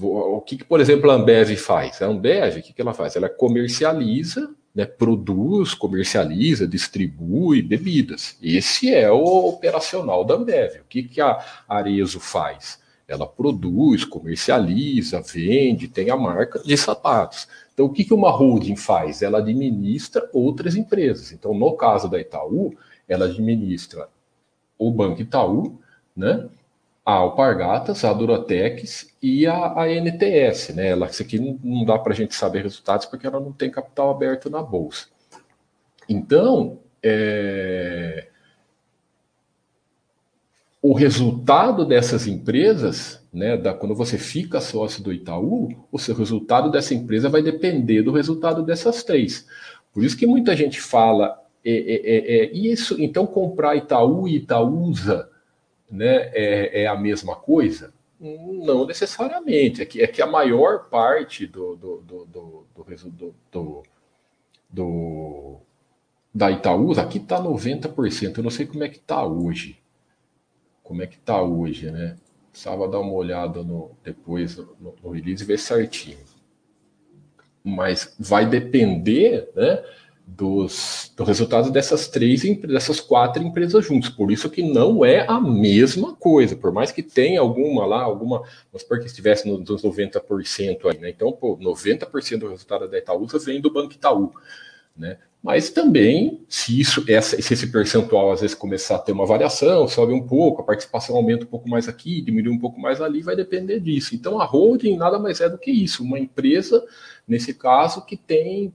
O que, que, por exemplo, a Ambev faz? A Ambev, o que, que ela faz? Ela comercializa, né, produz, comercializa, distribui bebidas. Esse é o operacional da Ambev. O que, que a Arezo faz? Ela produz, comercializa, vende, tem a marca de sapatos. Então, o que, que uma holding faz? Ela administra outras empresas. Então, no caso da Itaú, ela administra o Banco Itaú, né? a Alpargatas, a Duratex e a, a NTS, né? Ela, isso aqui não, não dá para a gente saber resultados porque ela não tem capital aberto na bolsa. Então, é, o resultado dessas empresas, né, da, quando você fica sócio do Itaú, o seu resultado dessa empresa vai depender do resultado dessas três. Por isso que muita gente fala, é, é, é, é isso, então comprar Itaú e Itaúsa né, é, é, a mesma coisa? Não necessariamente. É que, é que a maior parte do, do, do, do, do, do, do da Itaúsa, aqui está 90%. Eu não sei como é que está hoje como é que está hoje, né? Precisava dar uma olhada no, depois no, no release e ver certinho. Mas vai depender, né? Dos, dos resultados dessas três dessas quatro empresas juntas. Por isso que não é a mesma coisa. Por mais que tenha alguma lá, alguma, vamos supor que estivesse nos 90% aí, né? Então, pô, 90% do resultado da Itaúsa vem do Banco Itaú. Né? Mas também, se isso, essa, se esse percentual às vezes começar a ter uma variação, sobe um pouco, a participação aumenta um pouco mais aqui, diminui um pouco mais ali, vai depender disso. Então a holding nada mais é do que isso, uma empresa, nesse caso, que tem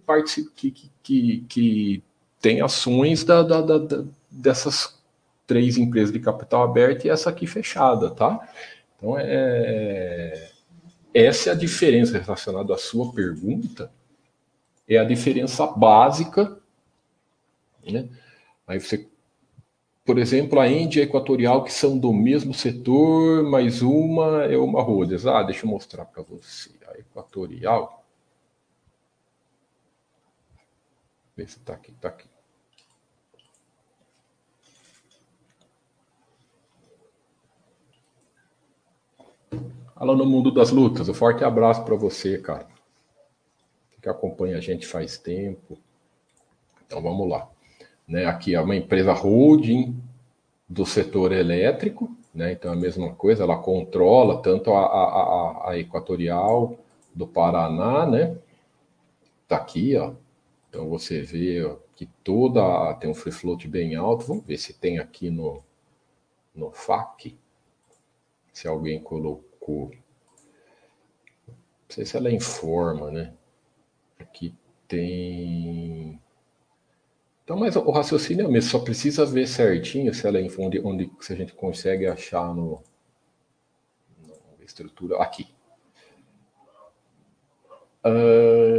que, que, que, que tem ações da, da, da, dessas três empresas de capital aberto e essa aqui fechada, tá? Então é essa é a diferença relacionada à sua pergunta é a diferença básica. Né? Aí você, por exemplo, a Índia e a Equatorial, que são do mesmo setor, mas uma é uma Rhodes. Ah, deixa eu mostrar para você. A Equatorial. Vê se está aqui, está aqui. Alô no mundo das lutas, um forte abraço para você, cara que acompanha a gente faz tempo. Então vamos lá. Né, aqui é uma empresa holding do setor elétrico, né, então é a mesma coisa, ela controla tanto a, a, a, a Equatorial do Paraná, né? Tá aqui, ó. Então você vê que toda tem um free float bem alto. Vamos ver se tem aqui no no FAQ. Se alguém colocou. Não sei se ela informa, né? Aqui tem. Então, mas o raciocínio é o mesmo, só precisa ver certinho se ela é onde, onde se a gente consegue achar no, no estrutura aqui. Uh,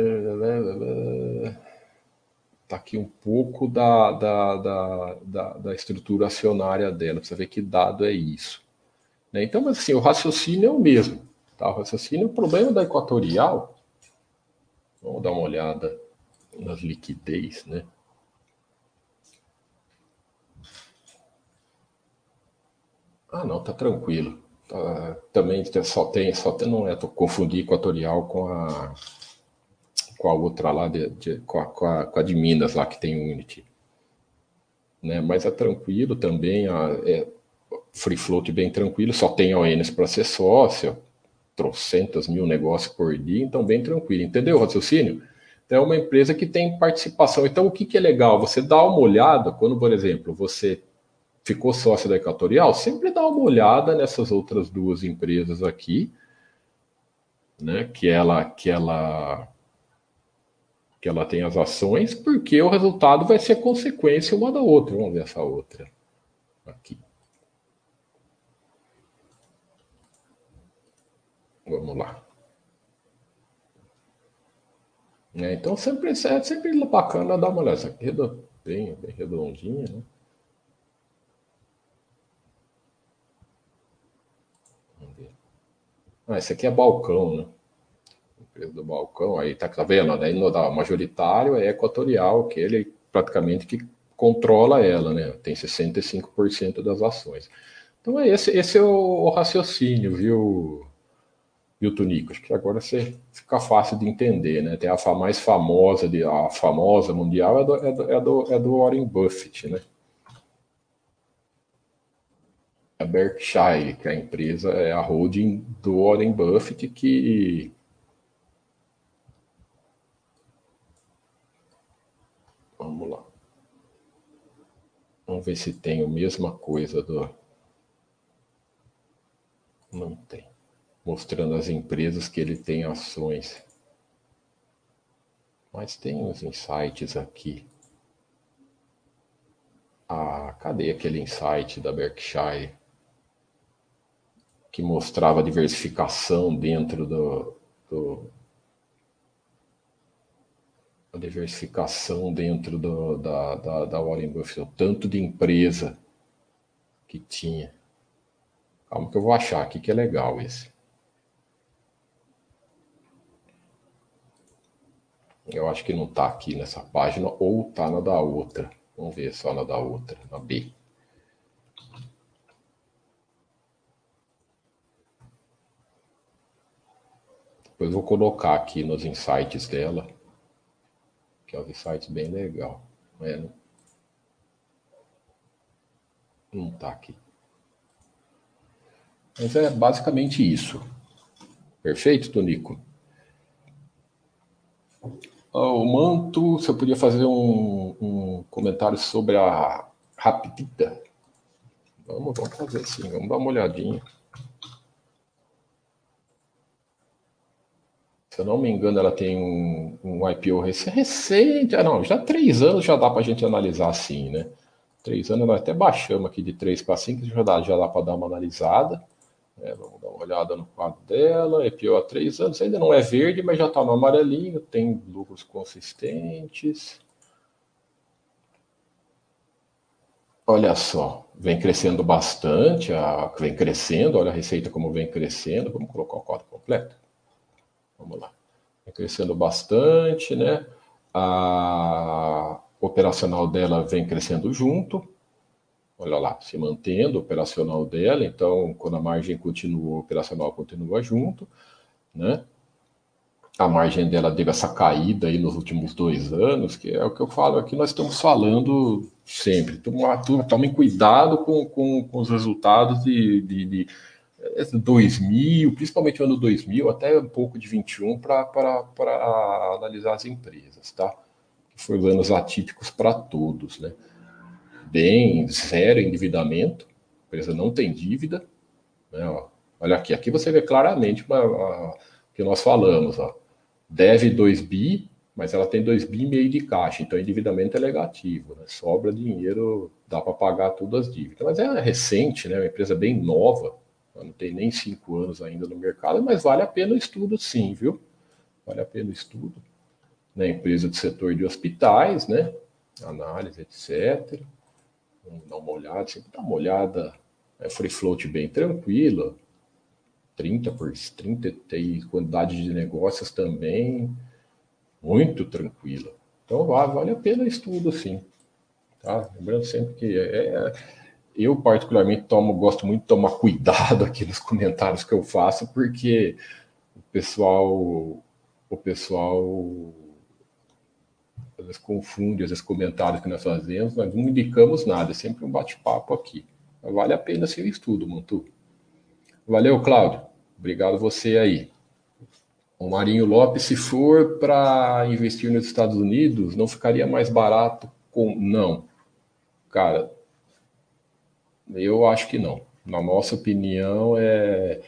tá aqui um pouco da, da, da, da, da estrutura acionária dela, para ver que dado é isso. Né? Então, mas assim, o raciocínio é o mesmo. Tá? O raciocínio, o problema da equatorial Vamos dar uma olhada nas liquidez, né? Ah, não, tá tranquilo. Tá, também só tem, só tem, não é, tô confundi equatorial com a com a outra lá, de, de com, a, com, a, com, a, de Minas lá que tem Unity. Né? Mas é tranquilo também, a, é free float bem tranquilo, só tem ONs para ser sócio, trocentas mil negócios por dia, então bem tranquilo. Entendeu o raciocínio? Então, é uma empresa que tem participação. Então, o que, que é legal? Você dá uma olhada, quando, por exemplo, você ficou sócio da Equatorial, sempre dá uma olhada nessas outras duas empresas aqui, né? Que ela, que ela, que ela tem as ações, porque o resultado vai ser consequência uma da outra. Vamos ver essa outra aqui. Vamos lá. É, então sempre é sempre bacana dar uma olhada. Essa aqui é bem, bem redondinha, né? Ah, esse aqui é balcão, né? Empresa do balcão, aí tá, tá vendo? Daí no da majoritário é equatorial, que ele praticamente que controla ela, né? Tem 65% das ações. Então é esse, esse é o, o raciocínio, viu? E o Tunico. Acho que agora você fica fácil de entender, né? Tem a mais famosa, de, a famosa mundial é do, é do, é do, é do Warren Buffett, né? A Berkshire, que é a empresa, é a holding do Warren Buffett, que Vamos lá. Vamos ver se tem a mesma coisa do mostrando as empresas que ele tem ações. Mas tem uns insights aqui. Ah, cadê aquele insight da Berkshire que mostrava a diversificação dentro do, do a diversificação dentro do, da, da, da Warren Buffett, o tanto de empresa que tinha. Calma que eu vou achar aqui que é legal esse. Eu acho que não está aqui nessa página ou está na da outra. Vamos ver só na da outra, na B. Depois vou colocar aqui nos insights dela, que é um insights bem legal. É, não, não tá aqui. Mas é basicamente isso. Perfeito, Tonico? O Manto, você podia fazer um, um comentário sobre a Rapidita? Vamos, vamos fazer sim, vamos dar uma olhadinha. Se eu não me engano, ela tem um, um IPO recente. Ah, não, já três anos já dá para a gente analisar assim, né? Três anos, nós até baixamos aqui de três para cinco, já dá, já dá para dar uma analisada. É, vamos dar uma olhada no quadro dela. IPO há três anos, ainda não é verde, mas já está no amarelinho, tem lucros consistentes. Olha só, vem crescendo bastante, a, vem crescendo, olha a receita como vem crescendo. Vamos colocar o quadro completo. Vamos lá. Vem crescendo bastante, né? A operacional dela vem crescendo junto. Olha lá, se mantendo operacional dela. Então, quando a margem continua, operacional continua junto, né? A margem dela teve essa caída aí nos últimos dois anos, que é o que eu falo aqui, nós estamos falando sempre. Tomem cuidado com, com, com os resultados de, de, de 2000, principalmente o ano 2000, até um pouco de 21, para analisar as empresas, tá? Foi anos atípicos para todos, né? Bem, zero endividamento, a empresa não tem dívida, né? Ó, olha aqui, aqui você vê claramente o que nós falamos, ó. Deve 2 bi, mas ela tem 2 bi e meio de caixa, então endividamento é negativo, né? Sobra dinheiro, dá para pagar todas as dívidas. Mas é recente, né? Uma empresa bem nova, não tem nem cinco anos ainda no mercado, mas vale a pena o estudo sim, viu? Vale a pena o estudo. Na empresa do setor de hospitais, né? Análise, etc. Dar uma olhada, sempre dá uma olhada. É free float bem tranquila. 30 por 30 tem quantidade de negócios também muito tranquila. Então vale a pena estudo, sim. Tá? Lembrando sempre que é, é eu particularmente tomo, gosto muito de tomar cuidado aqui nos comentários que eu faço, porque o pessoal, o pessoal às vezes confunde esses comentários que nós fazemos, nós não indicamos nada, é sempre um bate-papo aqui. Vale a pena ser estudo, Montu. Valeu, Cláudio. Obrigado você aí. O Marinho Lopes, se for para investir nos Estados Unidos, não ficaria mais barato com. Não. Cara, eu acho que não. Na nossa opinião, é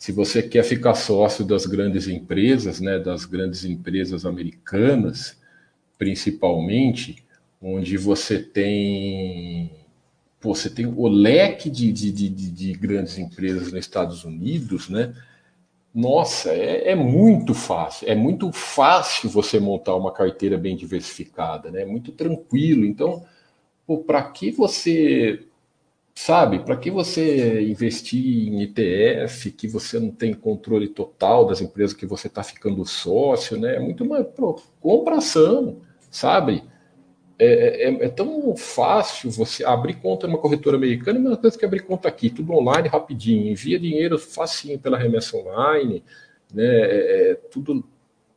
se você quer ficar sócio das grandes empresas, né, das grandes empresas americanas, principalmente, onde você tem você tem o leque de, de, de, de grandes empresas nos Estados Unidos, né? Nossa, é, é, muito fácil. É muito fácil você montar uma carteira bem diversificada, né? É muito tranquilo. Então, para que você Sabe, para que você investir em ETF que você não tem controle total das empresas que você está ficando sócio, né? É muito mais pô, ação, sabe? É, é, é, tão fácil você abrir conta numa corretora americana, mesma coisa que abrir conta aqui, tudo online rapidinho, envia dinheiro facinho pela remessa online, né? É, é tudo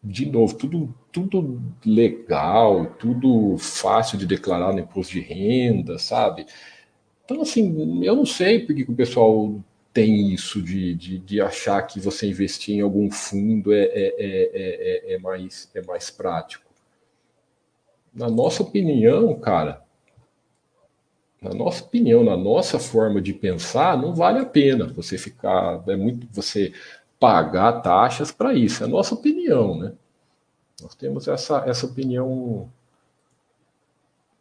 de novo, tudo, tudo legal, tudo fácil de declarar no imposto de renda, sabe? Então, assim, eu não sei porque que o pessoal tem isso de, de, de, achar que você investir em algum fundo é, é, é, é, mais, é mais prático. Na nossa opinião, cara, na nossa opinião, na nossa forma de pensar, não vale a pena você ficar. É muito você pagar taxas para isso. É a nossa opinião, né? Nós temos essa, essa opinião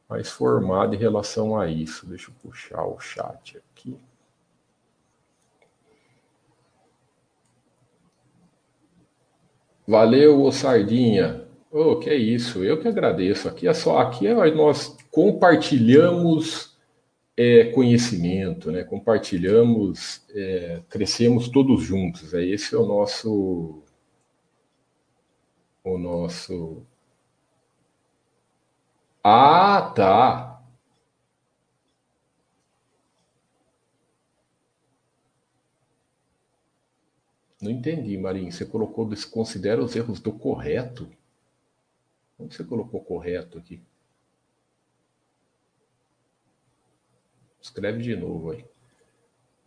mais formada em relação a isso. Deixa eu puxar o chat aqui. Valeu, Sardinha. Oh, que é isso, eu que agradeço. Aqui é só, aqui é, nós compartilhamos é, conhecimento, né? Compartilhamos, é, crescemos todos juntos. É esse é o nosso, o nosso. Ah, tá. Não entendi, Marinho. Você colocou, considera os erros do correto? Onde você colocou correto aqui? Escreve de novo aí.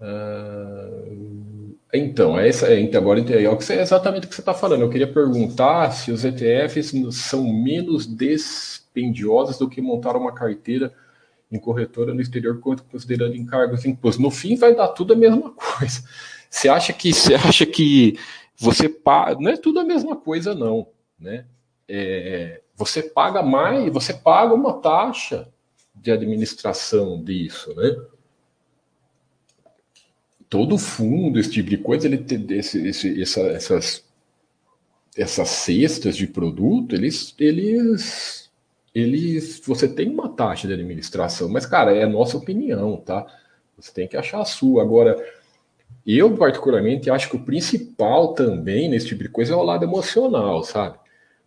Uh, então, é essa, é, então, agora é exatamente o que você está falando. Eu queria perguntar se os ETFs são menos dispendiosos do que montar uma carteira em corretora no exterior, considerando encargos e impostos. No fim, vai dar tudo a mesma coisa. Você acha que você acha que você paga? Não é tudo a mesma coisa, não, né? É, você paga mais, você paga uma taxa de administração disso, né? Todo fundo, esse tipo de coisa, ele tem esse, esse, essa, essas, essas cestas de produto, eles, eles, eles, você tem uma taxa de administração, mas cara, é a nossa opinião, tá? Você tem que achar a sua. Agora, eu particularmente acho que o principal também nesse tipo de coisa é o lado emocional, sabe?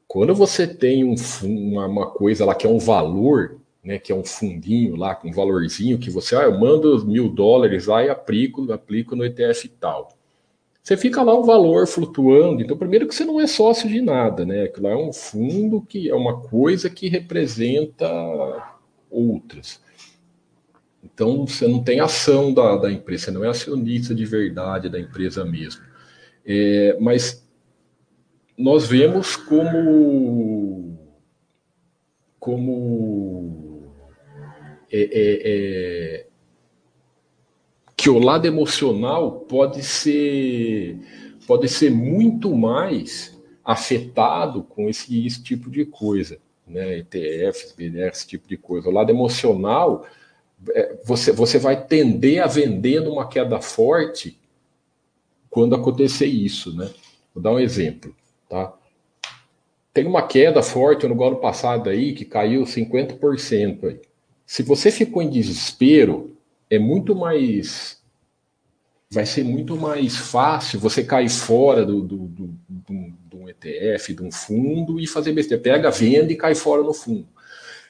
Quando você tem um, uma, uma coisa lá que é um valor, né, que é um fundinho lá com um valorzinho que você, ah, eu mando mil dólares lá e aplico, aplico no ETF tal. Você fica lá o valor flutuando. Então, primeiro que você não é sócio de nada, né? Aquilo lá é um fundo que é uma coisa que representa outras. Então, você não tem ação da, da empresa, você não é acionista de verdade da empresa mesmo. É, mas nós vemos como como é, é, é, que o lado emocional pode ser pode ser muito mais afetado com esse, esse tipo de coisa, né? ETFs, BDRs, esse tipo de coisa. O lado emocional, é, você, você vai tender a vender numa queda forte quando acontecer isso, né? Vou dar um exemplo. Tá? Tem uma queda forte no ano passado aí que caiu 50%. Aí. Se você ficou em desespero, é muito mais. Vai ser muito mais fácil você cair fora do, do, do, do, do ETF, de um fundo e fazer besteira. Pega, vende e cai fora no fundo.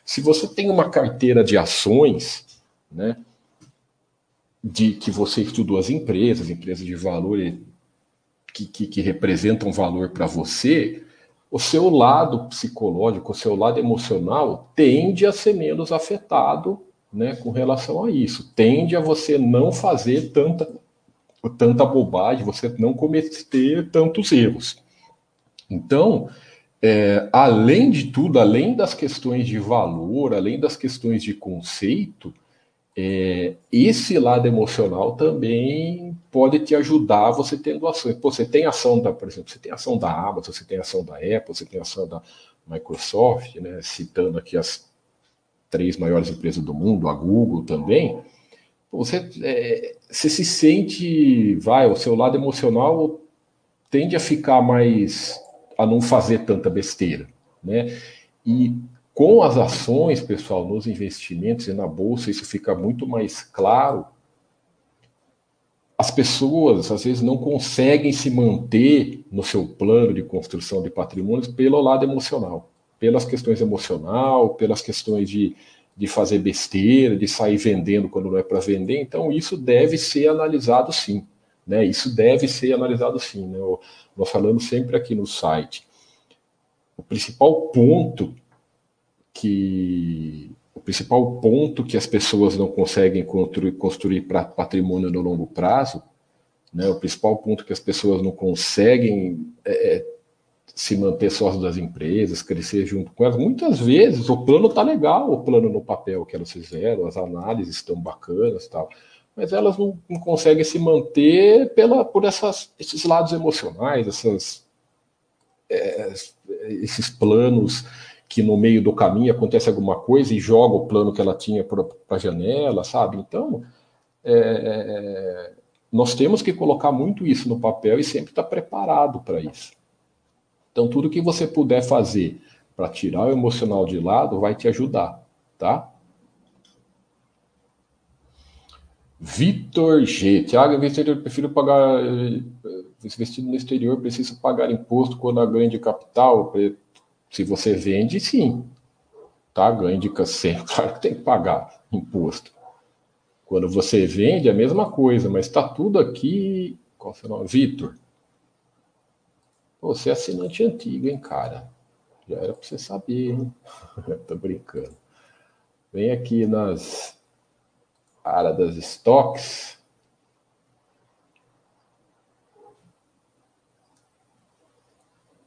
Se você tem uma carteira de ações, né, de que você estudou as empresas, empresas de valor que, que, que representam valor para você, o seu lado psicológico, o seu lado emocional tende a ser menos afetado né, com relação a isso. Tende a você não fazer tanta, tanta bobagem, você não cometer tantos erros. Então, é, além de tudo, além das questões de valor, além das questões de conceito, é, esse lado emocional também pode te ajudar você tendo ações. Pô, você tem ação da, por exemplo, você tem ação da Amazon, você tem ação da Apple, você tem ação da Microsoft, né, citando aqui as três maiores empresas do mundo, a Google também. Você, é, você se sente, vai, o seu lado emocional tende a ficar mais, a não fazer tanta besteira, né? E com as ações, pessoal, nos investimentos e na bolsa, isso fica muito mais claro. As pessoas, às vezes, não conseguem se manter no seu plano de construção de patrimônios pelo lado emocional, pelas questões emocional, pelas questões de, de fazer besteira, de sair vendendo quando não é para vender. Então, isso deve ser analisado sim. Né? Isso deve ser analisado sim. Né? Nós falamos sempre aqui no site. O principal ponto que o principal ponto que as pessoas não conseguem construir, patrimônio no longo prazo, né, o principal ponto que as pessoas não conseguem é, é se manter sócios das empresas, crescer junto com elas. Muitas vezes o plano está legal, o plano no papel que elas fizeram, as análises estão bacanas tal. mas elas não, não conseguem se manter pela, por essas, esses lados emocionais, essas, é, esses planos que no meio do caminho acontece alguma coisa e joga o plano que ela tinha para a janela, sabe? Então, é, nós temos que colocar muito isso no papel e sempre estar preparado para isso. Então, tudo que você puder fazer para tirar o emocional de lado vai te ajudar, tá? Vitor G. Tiago, investidor, prefiro pagar. Eh, investido no exterior, preciso pagar imposto quando há ganho de capital? Se você vende, sim. Tá? Ganho de sempre, claro que tem que pagar imposto. Quando você vende, é a mesma coisa, mas está tudo aqui. Qual é o nome? Vitor. Você é assinante antigo, hein, cara? Já era para você saber, hein? Tô brincando. Vem aqui nas área das estoques.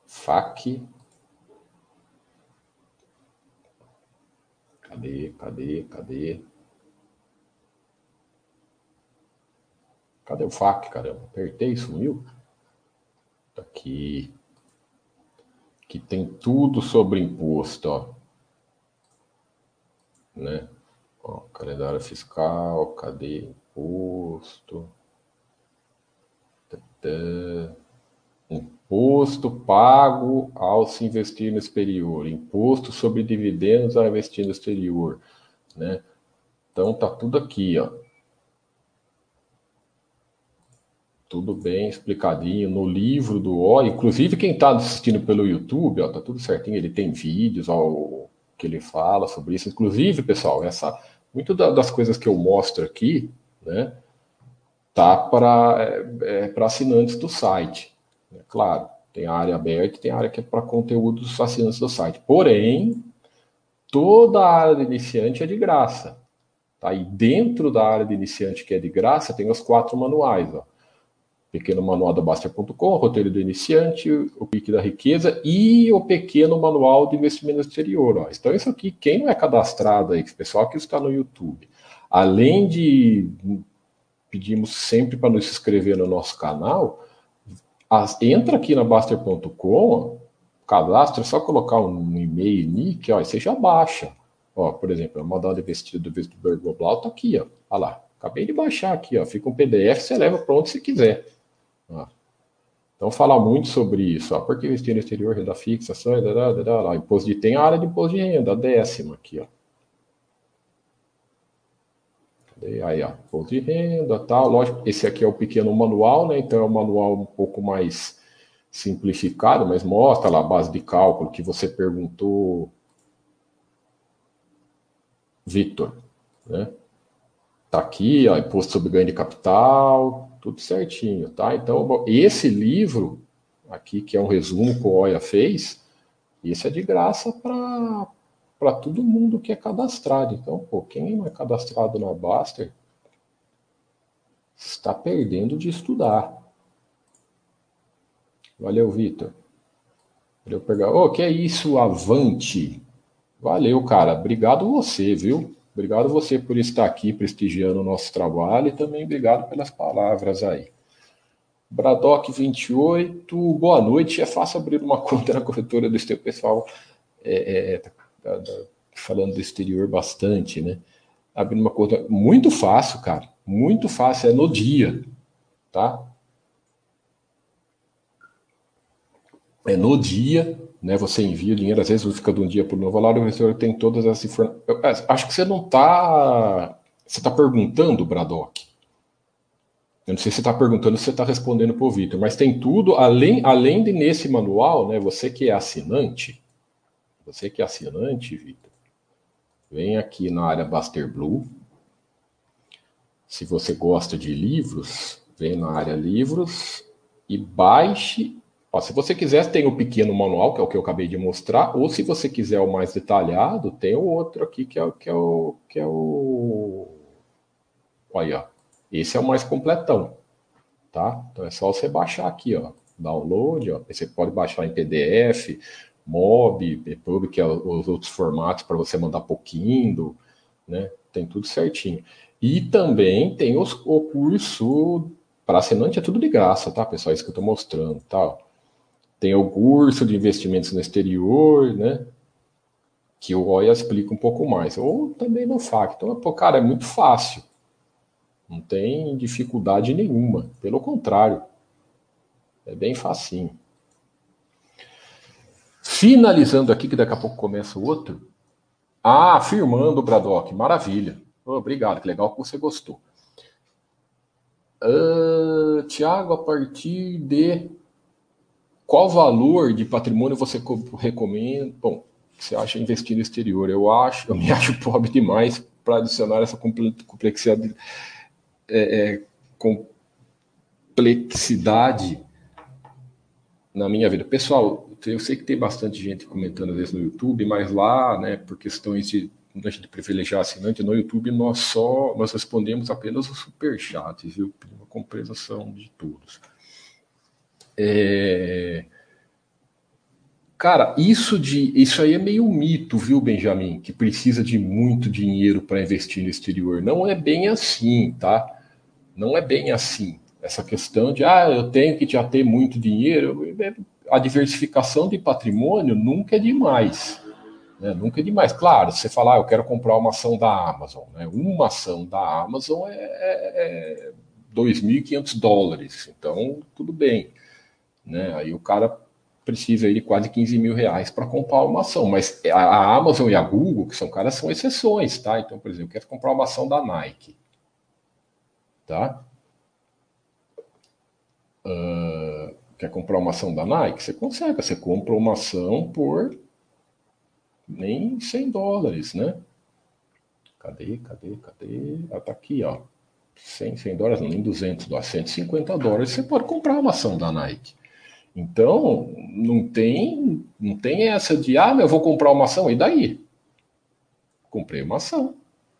FAC. Cadê, cadê, cadê? Cadê o FAC, caramba? Apertei, sumiu? Tá aqui. Que tem tudo sobre imposto, ó. Né? Ó, calendário fiscal, cadê imposto? Imposto pago ao se investir no exterior, imposto sobre dividendos ao investir no exterior, né? Então tá tudo aqui, ó. Tudo bem explicadinho no livro do O. Inclusive quem está assistindo pelo YouTube, ó, tá tudo certinho. Ele tem vídeos, ó, que ele fala sobre isso. Inclusive, pessoal, essa muito das coisas que eu mostro aqui, né, tá para é, é para assinantes do site. Né? Claro, tem a área aberta, tem a área que é para conteúdo dos assinantes do site. Porém, toda a área de iniciante é de graça. Tá? E dentro da área de iniciante que é de graça, tem os quatro manuais. Ó pequeno manual da Baster.com, roteiro do iniciante, o pique da riqueza e o pequeno manual de investimento exterior. Ó. Então, isso aqui, quem não é cadastrado aí, pessoal que está no YouTube, além de pedimos sempre para nos inscrever no nosso canal, as, entra aqui na Baster.com, cadastra, é só colocar um e-mail, nick, ó, e você já baixa. Ó, por exemplo, o manual de investido do Vestibular Global está aqui, ó. Olha lá. Acabei de baixar aqui, ó. Fica um PDF, você leva para onde você quiser. Então, fala muito sobre isso. Ó, por que investir no exterior, renda fixa, ações, imposto de tem a área de imposto de renda, a décima aqui, ó. Aí, ó, imposto de renda, tal. Lógico, esse aqui é o pequeno manual, né? Então, é um manual um pouco mais simplificado, mas mostra lá a base de cálculo que você perguntou, Victor, né? Tá aqui, ó, imposto sobre ganho de capital, tudo certinho, tá? Então, esse livro aqui, que é um resumo que o Oia fez, esse é de graça para todo mundo que é cadastrado. Então, pô, quem não é cadastrado na Baster está perdendo de estudar. Valeu, Vitor. Valeu pegar. Ô, oh, que é isso, Avante? Valeu, cara. Obrigado você, viu? Obrigado você por estar aqui prestigiando o nosso trabalho e também obrigado pelas palavras aí. Bradock 28, boa noite. É fácil abrir uma conta na corretora do exterior. Pessoal, é, é, tá, tá, tá falando do exterior bastante, né? Abrir uma conta muito fácil, cara. Muito fácil, é no dia, tá? É no dia né? Você envia o dinheiro, às vezes fica de um dia para o novo lá, o investidor tem todas as informações. Acho que você não está. Você está perguntando, Bradock. Eu não sei se você está perguntando se você está respondendo para o Vitor, mas tem tudo, além, além de nesse manual, né? Você que é assinante, você que é assinante, Vitor, vem aqui na área Baster Blue. Se você gosta de livros, vem na área livros e baixe Ó, se você quiser, tem o pequeno manual, que é o que eu acabei de mostrar, ou se você quiser o mais detalhado, tem o outro aqui, que é, que é o. Que é o... Olha, esse é o mais completão. Tá? Então é só você baixar aqui, ó. Download, ó. Você pode baixar em PDF, MOB, EPUB, que é os outros formatos para você mandar pouquinho, né? Tem tudo certinho. E também tem os, o curso para assinante é tudo de graça, tá, pessoal? Isso que eu estou mostrando, tal. Tem o curso de investimentos no exterior, né? Que o OIA explica um pouco mais. Ou também no FAC. Então, pô, cara, é muito fácil. Não tem dificuldade nenhuma. Pelo contrário. É bem facinho. Finalizando aqui, que daqui a pouco começa o outro. Ah, firmando o Bradock. Maravilha. obrigado, que legal que você gostou. Uh, Tiago, a partir de qual valor de patrimônio você recomenda? Bom, você acha investir no exterior? Eu acho, eu me acho pobre demais para adicionar essa complexidade, é, é, complexidade na minha vida. Pessoal, eu sei que tem bastante gente comentando às vezes no YouTube, mas lá, né, por questões de de privilegiar assinante, no YouTube nós só nós respondemos apenas os superchats, viu? Uma compreensão de todos. É... Cara, isso de isso aí é meio mito, viu, Benjamin? Que precisa de muito dinheiro para investir no exterior. Não é bem assim, tá? Não é bem assim. Essa questão de ah, eu tenho que já ter muito dinheiro, a diversificação de patrimônio nunca é demais. Né? Nunca é demais. Claro, você falar, ah, eu quero comprar uma ação da Amazon. Né? Uma ação da Amazon é, é, é 2.500 dólares. Então, tudo bem. Né? Aí o cara precisa aí de quase 15 mil reais para comprar uma ação. Mas a, Amazon e a Google, que são caras, são exceções, tá? Então, por exemplo, quer comprar uma ação da Nike. Tá? Uh, quer comprar uma ação da Nike? Você consegue. Você compra uma ação por nem 100 dólares, né? Cadê, cadê, cadê? Ah, tá aqui, ó. 100, 100 dólares, nem 200 dólares, 150 dólares, você pode comprar uma ação da Nike. Então, não tem, não tem essa de, ah, eu vou comprar uma ação, e daí? Comprei uma ação.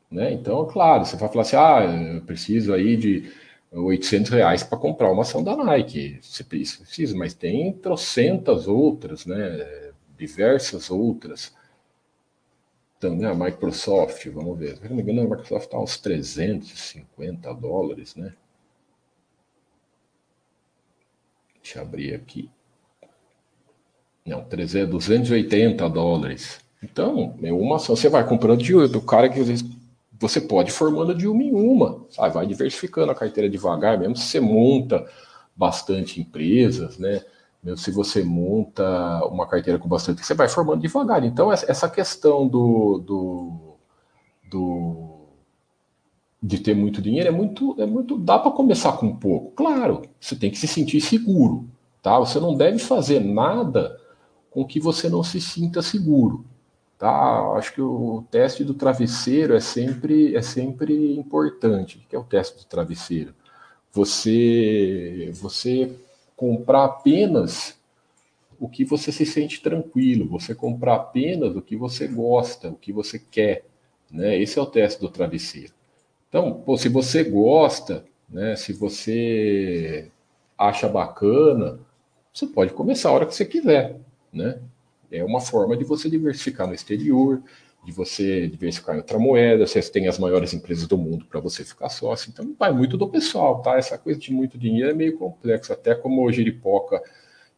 Né? Então, claro, você vai falar assim, ah, eu preciso aí de 800 reais para comprar uma ação da Nike. Você precisa, mas tem trocentas outras, né? diversas outras. Então, né, a Microsoft, vamos ver, se não me engano, a Microsoft está uns 350 dólares, né? Deixa eu abrir aqui. Não, 300, 280 dólares. Então, é uma ação. Você vai comprando de, do cara que você pode ir formando de uma em uma, sabe? Vai diversificando a carteira devagar, mesmo se você monta bastante empresas, né? Mesmo se você monta uma carteira com bastante, você vai formando devagar. Então, essa questão do, do, do de ter muito dinheiro é muito, é muito. Dá para começar com pouco. Claro, você tem que se sentir seguro, tá? Você não deve fazer nada com que você não se sinta seguro, tá? Acho que o teste do travesseiro é sempre, é sempre importante. O que é o teste do travesseiro? Você, você comprar apenas o que você se sente tranquilo, você comprar apenas o que você gosta, o que você quer, né? Esse é o teste do travesseiro. Então, pô, se você gosta, né? Se você acha bacana, você pode começar a hora que você quiser, né? É uma forma de você diversificar no exterior, de você diversificar em outra moeda, você tem as maiores empresas do mundo para você ficar sócio. Então vai muito do pessoal, tá? Essa coisa de muito dinheiro é meio complexo, até como o Jeripoca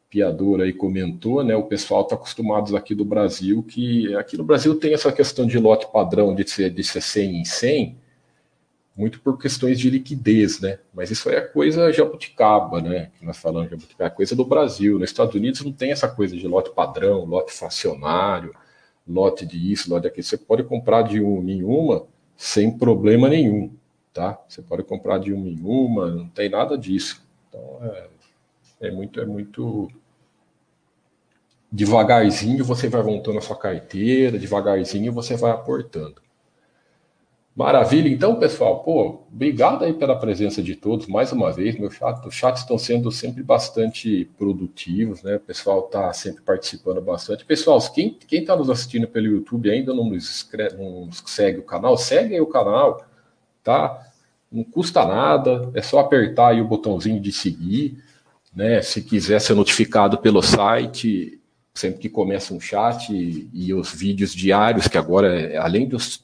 piador aí comentou, né? O pessoal está acostumado aqui do Brasil que aqui no Brasil tem essa questão de lote padrão de ser, de ser 100 em 100, muito por questões de liquidez, né? Mas isso é coisa jabuticaba, né? Que nós falamos jabuticaba, é coisa do Brasil. Nos Estados Unidos não tem essa coisa de lote padrão, lote fracionário lote de isso, lote daquilo. Você pode comprar de uma em uma sem problema nenhum, tá? Você pode comprar de uma em uma, não tem nada disso. Então é, é muito, é muito devagarzinho você vai montando a sua carteira, devagarzinho você vai aportando. Maravilha, então, pessoal, pô, obrigado aí pela presença de todos mais uma vez. Meu chat, os chats estão sendo sempre bastante produtivos, né? O pessoal está sempre participando bastante. Pessoal, quem está nos assistindo pelo YouTube ainda não nos, não nos segue o canal, segue aí o canal, tá? Não custa nada, é só apertar aí o botãozinho de seguir, né? Se quiser ser notificado pelo site, sempre que começa um chat e, e os vídeos diários, que agora, além dos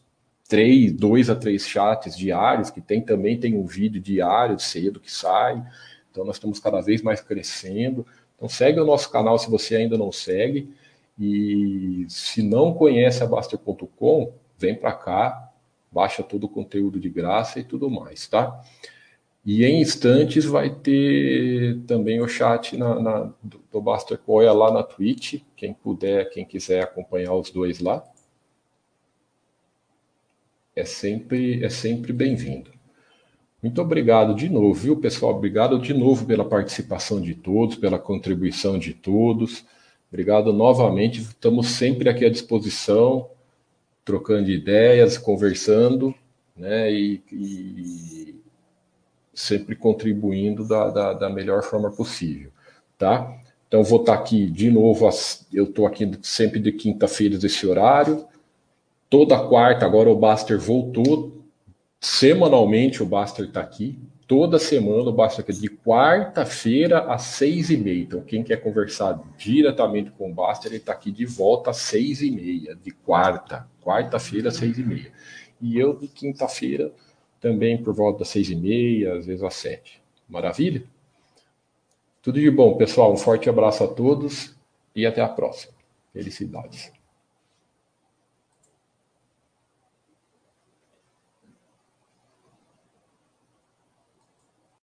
três, dois a três chats diários, que tem também tem um vídeo diário cedo que sai. Então nós estamos cada vez mais crescendo. Então segue o nosso canal se você ainda não segue. E se não conhece a Baster.com, vem para cá, baixa todo o conteúdo de graça e tudo mais, tá? E em instantes vai ter também o chat na, na, do, Baster Coia lá na Twitch, quem puder, quem quiser acompanhar os dois lá. É sempre, é sempre bem-vindo. Muito obrigado de novo, viu, pessoal? Obrigado de novo pela participação de todos, pela contribuição de todos. Obrigado novamente. Estamos sempre aqui à disposição, trocando ideias, conversando, né? E, e sempre contribuindo da, da, da, melhor forma possível, tá? Então, vou estar aqui de novo, eu estou aqui sempre de quinta-feira desse horário, toda quarta, agora o Baster voltou, semanalmente o Baster está aqui, toda semana o Baster está de quarta-feira às seis e meia, então quem quer conversar diretamente com o Baster, ele está aqui de volta às seis e meia, de quarta, quarta-feira às seis e meia, e eu de quinta-feira também por volta das seis e meia, às vezes às sete. Maravilha? Tudo de bom, pessoal. Um forte abraço a todos e até a próxima. Felicidades.